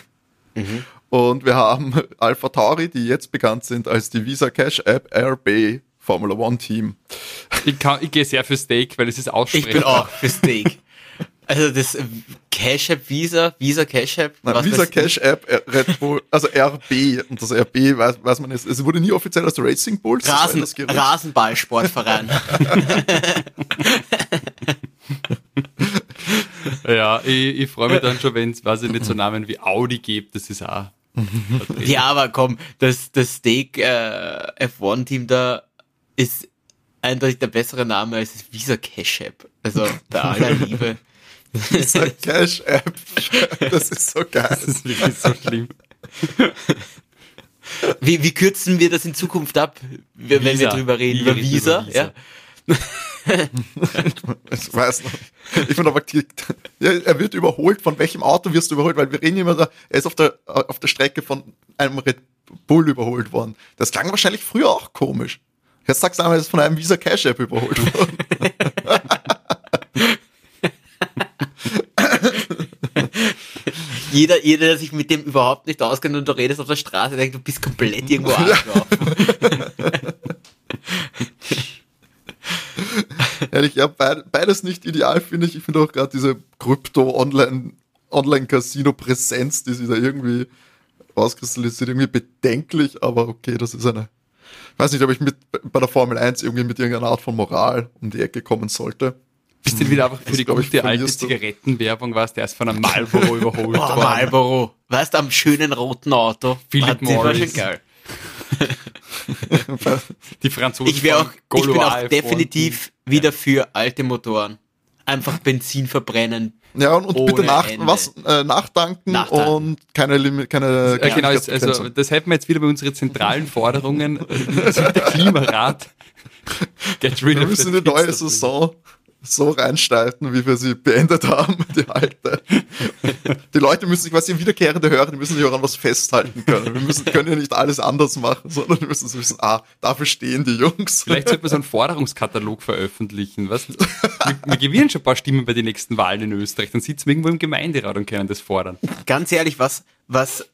Mhm. Und wir haben Alpha Tauri, die jetzt bekannt sind als die Visa Cash App RB Formula One Team. Ich, kann, ich gehe sehr für Steak, weil es ist aussprechbar. Ich bin auch für Steak. Also das Cash App Visa, Visa Cash App. Nein, Visa Cash App äh, Red Bull, also RB und das RB weiß, weiß man jetzt. Es wurde nie offiziell als Racing Bulls. Rasen, Rasenballsportverein. *laughs* ja, ich, ich freue mich dann schon, wenn es, weiß ich nicht, so Namen wie Audi gibt. Das ist auch. ja, aber komm, das, das Steak äh, F1-Team da ist eindeutig der bessere Name als Visa Cash App. Also bei aller Liebe. *laughs* Visa Cash App. Das ist so geil. Das ist wirklich so schlimm. Wie, wie kürzen wir das in Zukunft ab, wenn Visa. wir drüber reden? Über Visa? Visa. Ja. ich weiß noch. Ich bin aber, ja, er wird überholt. Von welchem Auto wirst du überholt? Weil wir reden immer da, er ist auf der, auf der Strecke von einem Red Bull überholt worden. Das klang wahrscheinlich früher auch komisch. Jetzt sagst du einmal, ist von einem Visa Cash App überholt worden. jeder, jeder, der sich mit dem überhaupt nicht auskennt und du redest auf der Straße, denkt, du bist komplett irgendwo angelaufen. Ehrlich, ja, *laughs* beides nicht ideal, finde ich. Ich finde auch gerade diese Krypto-Online- Online-Casino-Präsenz, die sich da irgendwie auskristallisiert, irgendwie bedenklich, aber okay, das ist eine. Ich weiß nicht, ob ich mit bei der Formel 1 irgendwie mit irgendeiner Art von Moral um die Ecke kommen sollte. Bist du wieder einfach für die gute alte Zigarettenwerbung warst, der ist von einem Marlboro *laughs* überholt oh, worden. Marlboro. Weißt du, am schönen roten Auto. Philip Morris. geil. *laughs* die Franzosen. Ich, auch, ich bin auch definitiv wieder für alte Motoren. Einfach Benzin verbrennen. Ja, und, und bitte nach, was, äh, nachdanken, nachdanken, und keine Limit, keine. Äh, genau, also das hätten wir jetzt wieder bei unseren zentralen Forderungen. *laughs* der Klimarat. Get rid wir müssen die neue Saison so reinstalten, wie wir sie beendet *laughs* haben, die alte. Die Leute müssen sich, was sie wiederkehrende hören, die müssen sich auch an was festhalten können. Wir müssen, können ja nicht alles anders machen, sondern wir müssen wissen, ah, dafür stehen die Jungs. Vielleicht sollte man so einen Forderungskatalog veröffentlichen. Was? Wir, wir gewinnen schon ein paar Stimmen bei den nächsten Wahlen in Österreich, dann sitzen wir irgendwo im Gemeinderat und können das fordern. Ganz ehrlich, was, was,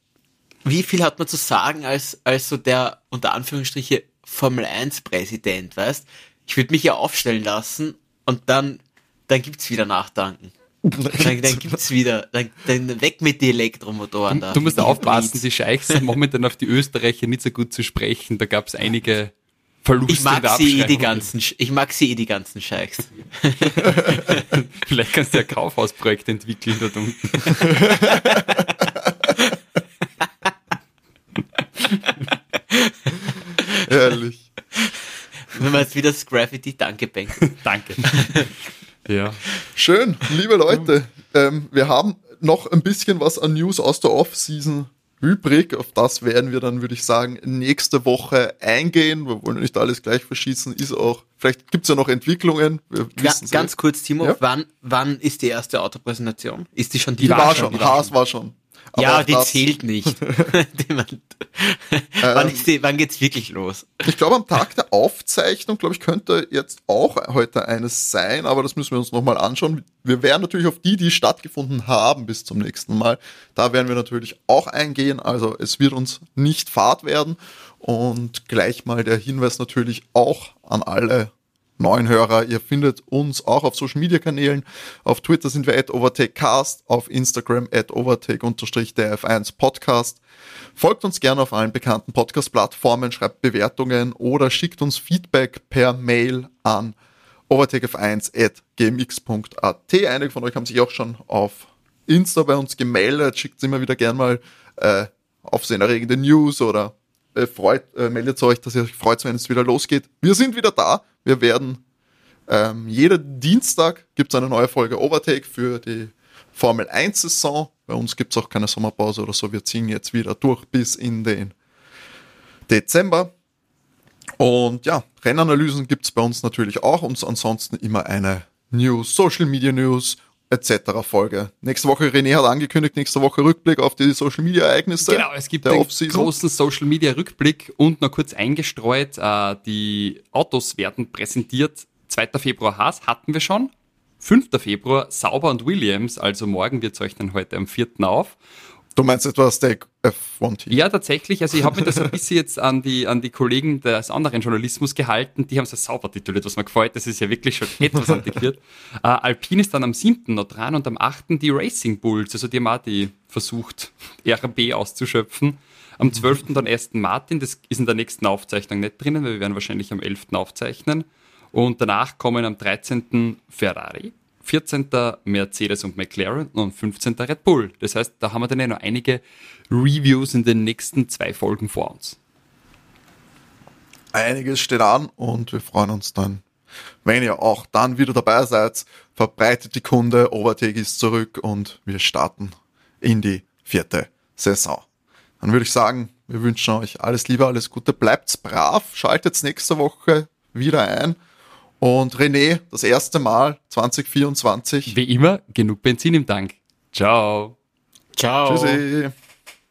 wie viel hat man zu sagen als, als so der, unter Anführungsstriche, Formel 1 Präsident, weißt? Ich würde mich ja aufstellen lassen und dann, dann gibt's wieder Nachdanken. Dann, dann gibt's wieder, dann, dann weg mit den Elektromotoren da. Du, musst aufpassen, die Scheichs sind momentan auf die Österreicher nicht so gut zu sprechen. Da gab's einige Verluste. Ich mag sie eh die ganzen, ich mag sie eh die ganzen Scheichs. *laughs* Vielleicht kannst du ja Kaufhausprojekt entwickeln dort unten. Ehrlich. Wenn man jetzt wieder das Graffiti, danke, Bank. *laughs* danke. *laughs* ja. Schön, liebe Leute, ähm, wir haben noch ein bisschen was an News aus der Off-Season übrig. Auf das werden wir dann, würde ich sagen, nächste Woche eingehen. Wir wollen nicht alles gleich verschießen. Ist auch, vielleicht gibt's ja noch Entwicklungen. Wir ja, ganz kurz, Timo, ja? wann, wann ist die erste Autopräsentation? Ist die schon die? Die war, war schon, Haas war schon. Aber ja, die das- zählt nicht. *laughs* Man- wann, ist die, wann geht's wirklich los? Ich glaube, am Tag der Aufzeichnung, glaube ich, könnte jetzt auch heute eines sein, aber das müssen wir uns nochmal anschauen. Wir werden natürlich auf die, die stattgefunden haben bis zum nächsten Mal, da werden wir natürlich auch eingehen. Also es wird uns nicht fad werden. Und gleich mal der Hinweis natürlich auch an alle neuen Hörer. Ihr findet uns auch auf Social Media Kanälen. Auf Twitter sind wir at overtakecast, auf Instagram at overtake-df1 podcast. Folgt uns gerne auf allen bekannten Podcast-Plattformen, schreibt Bewertungen oder schickt uns Feedback per Mail an overtakef1.gmx.at. Einige von euch haben sich auch schon auf Insta bei uns gemeldet. Schickt immer wieder gern mal äh, aufsehenerregende News oder äh, freut, äh, meldet euch, dass ihr euch freut, wenn es wieder losgeht. Wir sind wieder da. Wir werden ähm, jeden Dienstag gibt es eine neue Folge Overtake für die Formel 1 Saison. Bei uns gibt es auch keine Sommerpause oder so. Wir ziehen jetzt wieder durch bis in den Dezember. Und ja, Rennanalysen gibt es bei uns natürlich auch und ansonsten immer eine News, Social Media News etc. Folge. Nächste Woche, René hat angekündigt, nächste Woche Rückblick auf die Social Media Ereignisse. Genau, es gibt Offseason. großen Social Media Rückblick und noch kurz eingestreut, äh, die Autos werden präsentiert. 2. Februar Haas hatten wir schon. 5. Februar Sauber und Williams, also morgen, wir zeichnen heute am 4. auf. Du meinst etwa Steak F1 Team? Ja, tatsächlich. Also ich habe mir das ein bisschen jetzt an die, an die Kollegen des anderen Journalismus gehalten. Die haben es als sauber tituliert, was mir gefällt. Das ist ja wirklich schon etwas antiquiert. *laughs* Äh, Alpine ist dann am 7. noch dran und am 8. die Racing Bulls. Also die haben auch die versucht, RB auszuschöpfen. Am 12. dann Aston Martin. Das ist in der nächsten Aufzeichnung nicht drinnen, weil wir werden wahrscheinlich am 11. aufzeichnen. Und danach kommen am 13. Ferrari. 14. Mercedes und McLaren und 15. Red Bull. Das heißt, da haben wir dann ja noch einige Reviews in den nächsten zwei Folgen vor uns. Einiges steht an und wir freuen uns dann, wenn ihr auch dann wieder dabei seid. Verbreitet die Kunde, Overtake ist zurück und wir starten in die vierte Saison. Dann würde ich sagen, wir wünschen euch alles Liebe, alles Gute, bleibt's brav, schaltet nächste Woche wieder ein. Und René, das erste Mal 2024. Wie immer, genug Benzin im Tank. Ciao. Ciao. Tschüssi.